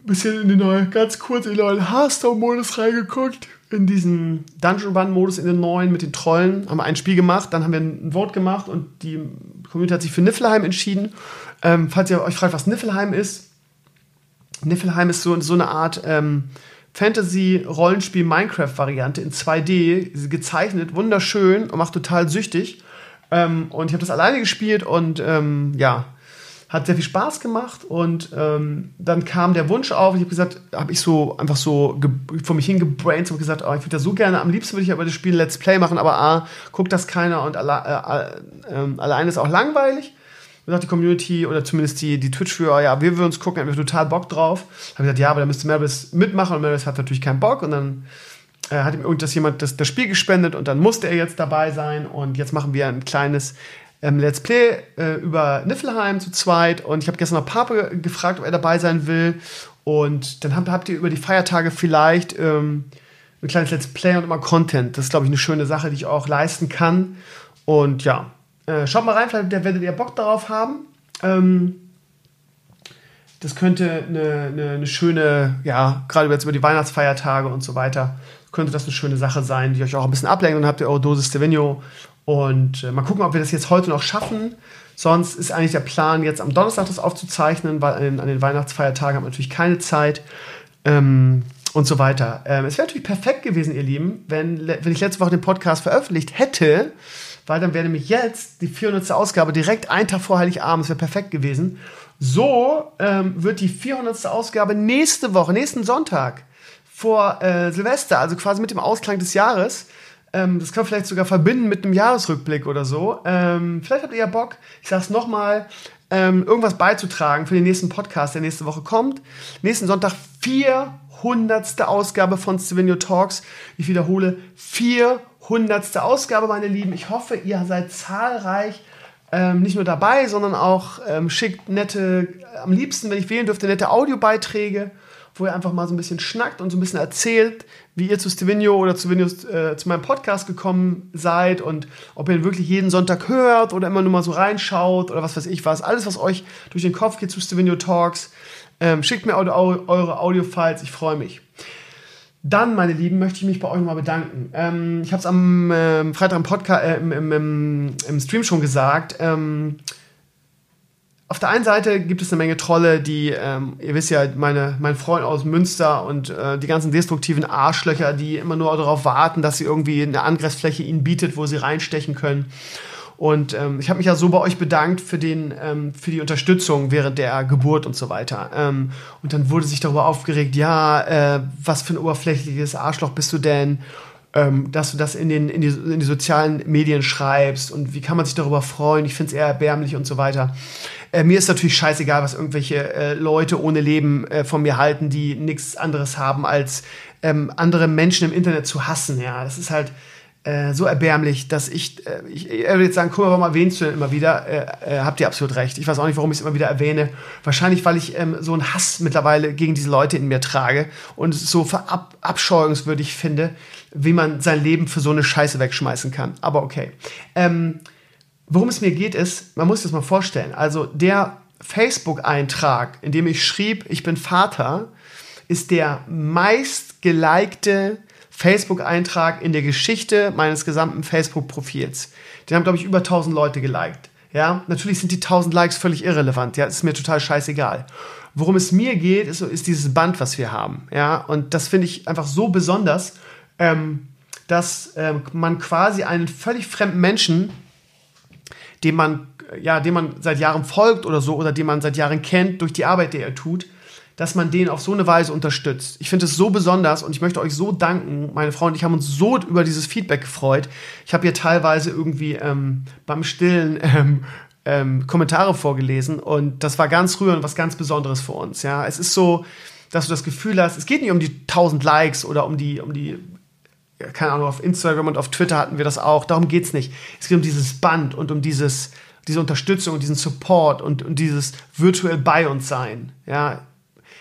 ein bisschen in den neuen, ganz kurz in den neuen Hearthstone-Modus reingeguckt. In diesen Dungeon Run-Modus, in den neuen mit den Trollen, haben wir ein Spiel gemacht, dann haben wir ein Vote gemacht und die Community hat sich für Niffelheim entschieden. Ähm, falls ihr euch fragt, was Niffelheim ist, Niffelheim ist so, so eine Art ähm, Fantasy-Rollenspiel-Minecraft-Variante in 2D, gezeichnet, wunderschön und macht total süchtig. Ähm, und ich habe das alleine gespielt und ähm, ja, hat sehr viel Spaß gemacht. Und ähm, dann kam der Wunsch auf, ich habe gesagt, habe ich so einfach so vor mich hingebraint und gesagt, oh, ich würde das so gerne, am liebsten würde ich aber das Spiel Let's Play machen, aber A, guckt das keiner und alle, äh, äh, alleine ist auch langweilig sagt die Community oder zumindest die, die Twitch-Führer, ja, wir würden uns gucken, haben wir total Bock drauf. Habe gesagt, ja, aber da müsste Maris mitmachen und Maris hat natürlich keinen Bock und dann äh, hat ihm irgendwas jemand das, das Spiel gespendet und dann musste er jetzt dabei sein und jetzt machen wir ein kleines ähm, Let's Play äh, über Niffelheim zu zweit und ich habe gestern noch Pape gefragt, ob er dabei sein will und dann habt, habt ihr über die Feiertage vielleicht ähm, ein kleines Let's Play und immer Content. Das ist, glaube ich, eine schöne Sache, die ich auch leisten kann und ja, äh, schaut mal rein, vielleicht werdet ihr Bock darauf haben. Ähm, das könnte eine, eine, eine, schöne, ja, gerade jetzt über die Weihnachtsfeiertage und so weiter, könnte das eine schöne Sache sein, die euch auch ein bisschen ablenkt. Dann habt ihr eure Dosis Stevino. Und äh, mal gucken, ob wir das jetzt heute noch schaffen. Sonst ist eigentlich der Plan, jetzt am Donnerstag das aufzuzeichnen, weil an, an den Weihnachtsfeiertagen haben wir natürlich keine Zeit. Ähm, und so weiter. Ähm, es wäre natürlich perfekt gewesen, ihr Lieben, wenn, wenn ich letzte Woche den Podcast veröffentlicht hätte weil dann wäre nämlich jetzt die 400. Ausgabe direkt ein Tag vor Heiligabend, das wäre perfekt gewesen. So ähm, wird die 400. Ausgabe nächste Woche, nächsten Sonntag vor äh, Silvester, also quasi mit dem Ausklang des Jahres. Ähm, das kann man vielleicht sogar verbinden mit einem Jahresrückblick oder so. Ähm, vielleicht habt ihr ja Bock, ich sag's nochmal, ähm, irgendwas beizutragen für den nächsten Podcast, der nächste Woche kommt. Nächsten Sonntag 400. Ausgabe von Stevenio Talks. Ich wiederhole, 400 hundertste Ausgabe, meine Lieben. Ich hoffe, ihr seid zahlreich ähm, nicht nur dabei, sondern auch ähm, schickt nette, am liebsten, wenn ich wählen dürfte, nette Audiobeiträge, wo ihr einfach mal so ein bisschen schnackt und so ein bisschen erzählt, wie ihr zu Stevenio oder zu, Vinius, äh, zu meinem Podcast gekommen seid und ob ihr ihn wirklich jeden Sonntag hört oder immer nur mal so reinschaut oder was weiß ich was. Alles, was euch durch den Kopf geht zu Stevenio Talks. Ähm, schickt mir eure Audio-Files, ich freue mich. Dann, meine Lieben, möchte ich mich bei euch nochmal bedanken. Ähm, ich habe es am äh, Freitag im, Podcast, äh, im, im, im, Stream schon gesagt. Ähm, auf der einen Seite gibt es eine Menge Trolle, die, ähm, ihr wisst ja, meine, mein Freund aus Münster und äh, die ganzen destruktiven Arschlöcher, die immer nur darauf warten, dass sie irgendwie eine Angriffsfläche ihnen bietet, wo sie reinstechen können. Und ähm, ich habe mich ja so bei euch bedankt für, den, ähm, für die Unterstützung während der Geburt und so weiter. Ähm, und dann wurde sich darüber aufgeregt, ja, äh, was für ein oberflächliches Arschloch bist du denn? Ähm, dass du das in, den, in, die, in die sozialen Medien schreibst und wie kann man sich darüber freuen? Ich finde es eher erbärmlich und so weiter. Äh, mir ist natürlich scheißegal, was irgendwelche äh, Leute ohne Leben äh, von mir halten, die nichts anderes haben, als ähm, andere Menschen im Internet zu hassen. Ja, das ist halt äh, so erbärmlich, dass ich, äh, ich, ich würde jetzt sagen, guck mal, warum erwähnst du denn immer wieder? Äh, habt ihr absolut recht. Ich weiß auch nicht, warum ich es immer wieder erwähne. Wahrscheinlich, weil ich ähm, so einen Hass mittlerweile gegen diese Leute in mir trage und es so verabscheuungswürdig finde, wie man sein Leben für so eine Scheiße wegschmeißen kann. Aber okay. Ähm, worum es mir geht, ist, man muss sich das mal vorstellen. Also der Facebook-Eintrag, in dem ich schrieb, ich bin Vater, ist der meistgelikte Facebook-Eintrag in der Geschichte meines gesamten Facebook-Profils. Den haben, glaube ich, über 1000 Leute geliked. Ja, natürlich sind die 1000 Likes völlig irrelevant. Ja, ist mir total scheißegal. Worum es mir geht, ist, ist dieses Band, was wir haben. Ja, und das finde ich einfach so besonders, ähm, dass ähm, man quasi einen völlig fremden Menschen, dem man, ja, dem man seit Jahren folgt oder so, oder den man seit Jahren kennt, durch die Arbeit, die er tut, dass man den auf so eine Weise unterstützt. Ich finde es so besonders und ich möchte euch so danken. Meine Frau und ich haben uns so über dieses Feedback gefreut. Ich habe hier teilweise irgendwie ähm, beim Stillen ähm, ähm, Kommentare vorgelesen und das war ganz rührend, was ganz Besonderes für uns. Ja, es ist so, dass du das Gefühl hast, es geht nicht um die 1000 Likes oder um die, um die keine Ahnung, auf Instagram und auf Twitter hatten wir das auch. Darum geht es nicht. Es geht um dieses Band und um dieses, diese Unterstützung und diesen Support und, und dieses virtuell bei uns sein. Ja,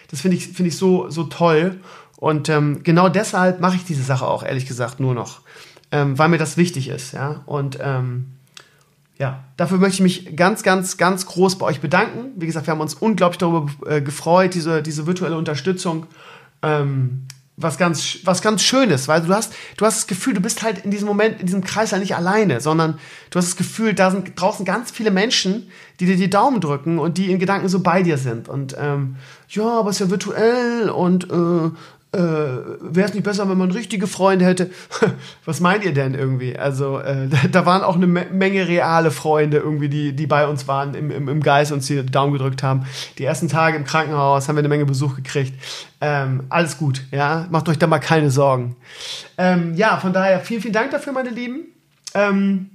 das finde ich, finde ich so, so toll. Und ähm, genau deshalb mache ich diese Sache auch, ehrlich gesagt, nur noch. Ähm, weil mir das wichtig ist, ja. Und ähm, ja, dafür möchte ich mich ganz, ganz, ganz groß bei euch bedanken. Wie gesagt, wir haben uns unglaublich darüber äh, gefreut, diese, diese virtuelle Unterstützung. Ähm, was ganz, was ganz Schönes, weil du hast, du hast das Gefühl, du bist halt in diesem Moment, in diesem Kreis halt nicht alleine, sondern du hast das Gefühl, da sind draußen ganz viele Menschen, die dir die Daumen drücken und die in Gedanken so bei dir sind. Und ähm, ja, aber es ist ja virtuell und äh, äh, wäre es nicht besser, wenn man richtige Freunde hätte? Was meint ihr denn irgendwie? Also, äh, da waren auch eine Menge reale Freunde irgendwie, die, die bei uns waren, im, im, im Geist uns die Daumen gedrückt haben. Die ersten Tage im Krankenhaus haben wir eine Menge Besuch gekriegt. Ähm, alles gut, ja. Macht euch da mal keine Sorgen. Ähm, ja, von daher vielen, vielen Dank dafür, meine Lieben. Ähm,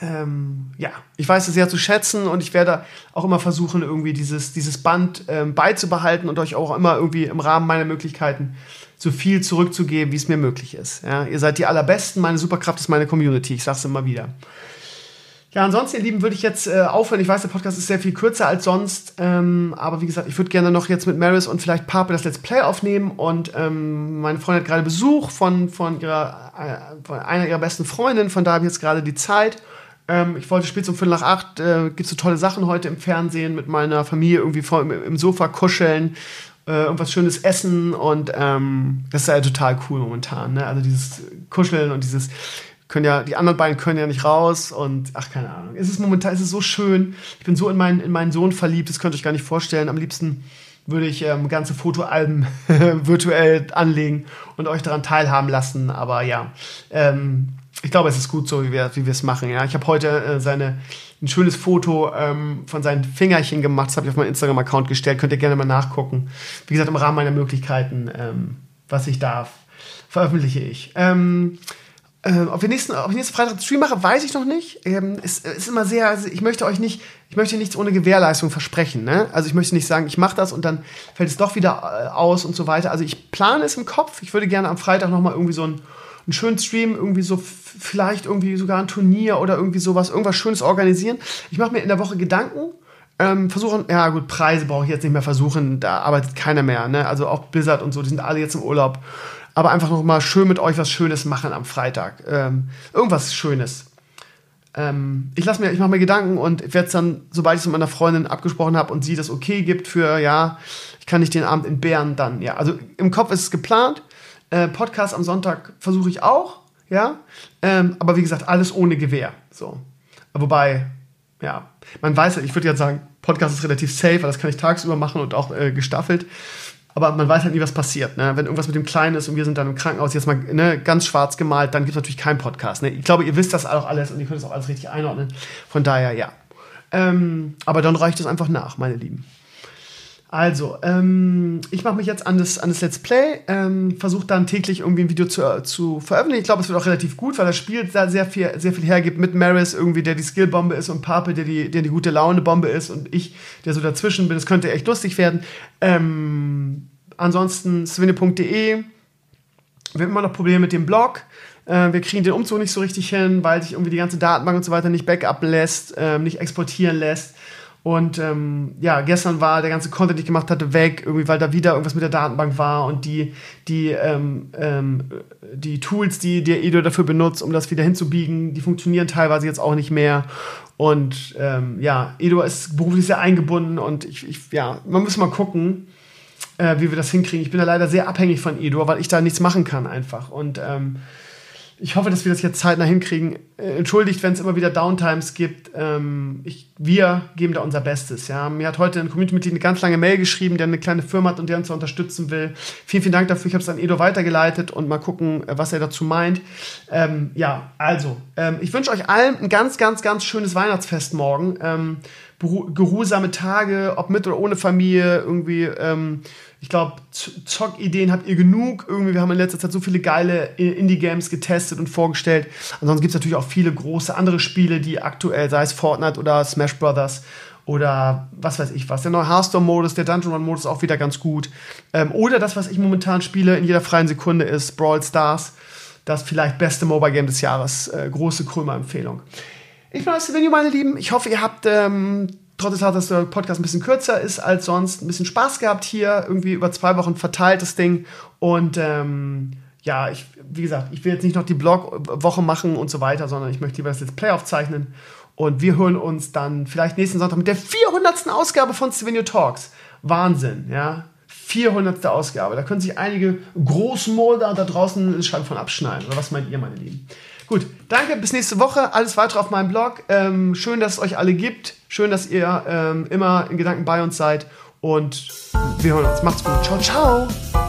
ähm, ja, ich weiß es sehr zu schätzen und ich werde auch immer versuchen, irgendwie dieses, dieses Band ähm, beizubehalten und euch auch immer irgendwie im Rahmen meiner Möglichkeiten so viel zurückzugeben, wie es mir möglich ist. Ja, ihr seid die allerbesten, meine Superkraft ist meine Community, ich sage es immer wieder. Ja, ansonsten, ihr Lieben, würde ich jetzt äh, aufhören. Ich weiß, der Podcast ist sehr viel kürzer als sonst, ähm, aber wie gesagt, ich würde gerne noch jetzt mit Maris und vielleicht Pape das Let's Play aufnehmen und ähm, meine Freundin hat gerade Besuch von, von, ihrer, äh, von einer ihrer besten Freundinnen, von da habe ich jetzt gerade die Zeit ähm, ich wollte spät um Viertel nach acht, äh, gibt so tolle Sachen heute im Fernsehen mit meiner Familie irgendwie vor, im, im Sofa kuscheln, äh, irgendwas Schönes essen und ähm, das ist ja total cool momentan. Ne? Also dieses Kuscheln und dieses können ja, die anderen beiden können ja nicht raus und ach, keine Ahnung. Es ist momentan, es ist so schön. Ich bin so in meinen, in meinen Sohn verliebt, das könnt ihr euch gar nicht vorstellen. Am liebsten würde ich ähm, ganze Fotoalben virtuell anlegen und euch daran teilhaben lassen. Aber ja, ähm, ich glaube, es ist gut so, wie wir wie es machen. Ja, ich habe heute äh, seine ein schönes Foto ähm, von seinen Fingerchen gemacht. Das habe ich auf meinen Instagram-Account gestellt. Könnt ihr gerne mal nachgucken. Wie gesagt, im Rahmen meiner Möglichkeiten, ähm, was ich darf, veröffentliche ich. Ähm, äh, ob, wir nächsten, ob ich nächsten Freitag Stream mache, weiß ich noch nicht. Ähm, es ist immer sehr, also ich möchte euch nicht, ich möchte nichts ohne Gewährleistung versprechen. Ne? Also ich möchte nicht sagen, ich mache das und dann fällt es doch wieder äh, aus und so weiter. Also ich plane es im Kopf. Ich würde gerne am Freitag noch mal irgendwie so ein einen schönen Stream, irgendwie so vielleicht irgendwie sogar ein Turnier oder irgendwie sowas, irgendwas Schönes organisieren. Ich mache mir in der Woche Gedanken. Ähm, versuchen, ja gut, Preise brauche ich jetzt nicht mehr versuchen, da arbeitet keiner mehr, ne? Also auch Blizzard und so, die sind alle jetzt im Urlaub. Aber einfach noch mal schön mit euch was Schönes machen am Freitag. Ähm, irgendwas Schönes. Ähm, ich lasse mir, ich mache mir Gedanken und werde es dann, sobald ich es mit meiner Freundin abgesprochen habe und sie das okay gibt für, ja, ich kann nicht den Abend entbehren, dann, ja. Also im Kopf ist es geplant. Äh, Podcast am Sonntag versuche ich auch, ja. Ähm, aber wie gesagt, alles ohne Gewehr. So. Wobei, ja, man weiß ja, ich würde jetzt sagen, Podcast ist relativ safe, weil das kann ich tagsüber machen und auch äh, gestaffelt. Aber man weiß halt nie, was passiert. Ne? Wenn irgendwas mit dem Kleinen ist und wir sind dann im Krankenhaus jetzt mal ne, ganz schwarz gemalt, dann gibt es natürlich keinen Podcast. Ne? Ich glaube, ihr wisst das auch alles und ihr könnt es auch alles richtig einordnen. Von daher, ja. Ähm, aber dann reicht es einfach nach, meine Lieben. Also, ähm, ich mache mich jetzt an das, an das Let's Play, ähm, versuche dann täglich irgendwie ein Video zu, äh, zu veröffentlichen. Ich glaube, es wird auch relativ gut, weil das Spiel da sehr viel, sehr viel hergibt mit Maris irgendwie, der die Skillbombe ist und Pape, der die, der die gute Laune-Bombe ist und ich, der so dazwischen bin. Das könnte echt lustig werden. Ähm, ansonsten swinne.de. Wir haben immer noch Probleme mit dem Blog. Äh, wir kriegen den Umzug nicht so richtig hin, weil sich irgendwie die ganze Datenbank und so weiter nicht backup lässt, äh, nicht exportieren lässt. Und ähm, ja, gestern war der ganze Content, den ich gemacht hatte, weg, irgendwie, weil da wieder irgendwas mit der Datenbank war und die, die, ähm, ähm, die Tools, die der Edo dafür benutzt, um das wieder hinzubiegen, die funktionieren teilweise jetzt auch nicht mehr. Und ähm, ja, Edo ist beruflich sehr eingebunden und ich, ich ja, man muss mal gucken, äh, wie wir das hinkriegen. Ich bin da leider sehr abhängig von Edo, weil ich da nichts machen kann einfach. Und ähm, ich hoffe, dass wir das jetzt zeitnah hinkriegen. Äh, entschuldigt, wenn es immer wieder Downtimes gibt. Ähm, ich, wir geben da unser Bestes. Ja. Mir hat heute ein Community-Mitglied eine ganz lange Mail geschrieben, der eine kleine Firma hat und der uns da unterstützen will. Vielen, vielen Dank dafür. Ich habe es an Edo weitergeleitet und mal gucken, äh, was er dazu meint. Ähm, ja, also, ähm, ich wünsche euch allen ein ganz, ganz, ganz schönes Weihnachtsfest morgen. Geruhsame Tage, ob mit oder ohne Familie, irgendwie, ähm, ich glaube, Zockideen habt ihr genug. Irgendwie, wir haben in letzter Zeit so viele geile Indie-Games getestet und vorgestellt. Ansonsten gibt es natürlich auch viele große andere Spiele, die aktuell, sei es Fortnite oder Smash Brothers oder was weiß ich was. Der neue Hearthstone-Modus, der Dungeon Run-Modus ist auch wieder ganz gut. Ähm, oder das, was ich momentan spiele in jeder freien Sekunde, ist Brawl Stars. Das vielleicht beste Mobile-Game des Jahres. Äh, große Krömer-Empfehlung. Ich bin Venue, meine Lieben. Ich hoffe, ihr habt ähm, trotz der dass der Podcast ein bisschen kürzer ist als sonst, ein bisschen Spaß gehabt hier. Irgendwie über zwei Wochen verteilt das Ding. Und ähm, ja, ich, wie gesagt, ich will jetzt nicht noch die Blog-Woche machen und so weiter, sondern ich möchte lieber das Let's Play aufzeichnen. Und wir hören uns dann vielleicht nächsten Sonntag mit der 400. Ausgabe von Stevenio Talks. Wahnsinn, ja. 400. Ausgabe. Da können sich einige Großmolder da draußen eine Scheibe von abschneiden. Oder was meint ihr, meine Lieben? Gut, danke, bis nächste Woche. Alles weitere auf meinem Blog. Ähm, schön, dass es euch alle gibt. Schön, dass ihr ähm, immer in Gedanken bei uns seid. Und wir hören uns. Macht's gut. Ciao, ciao.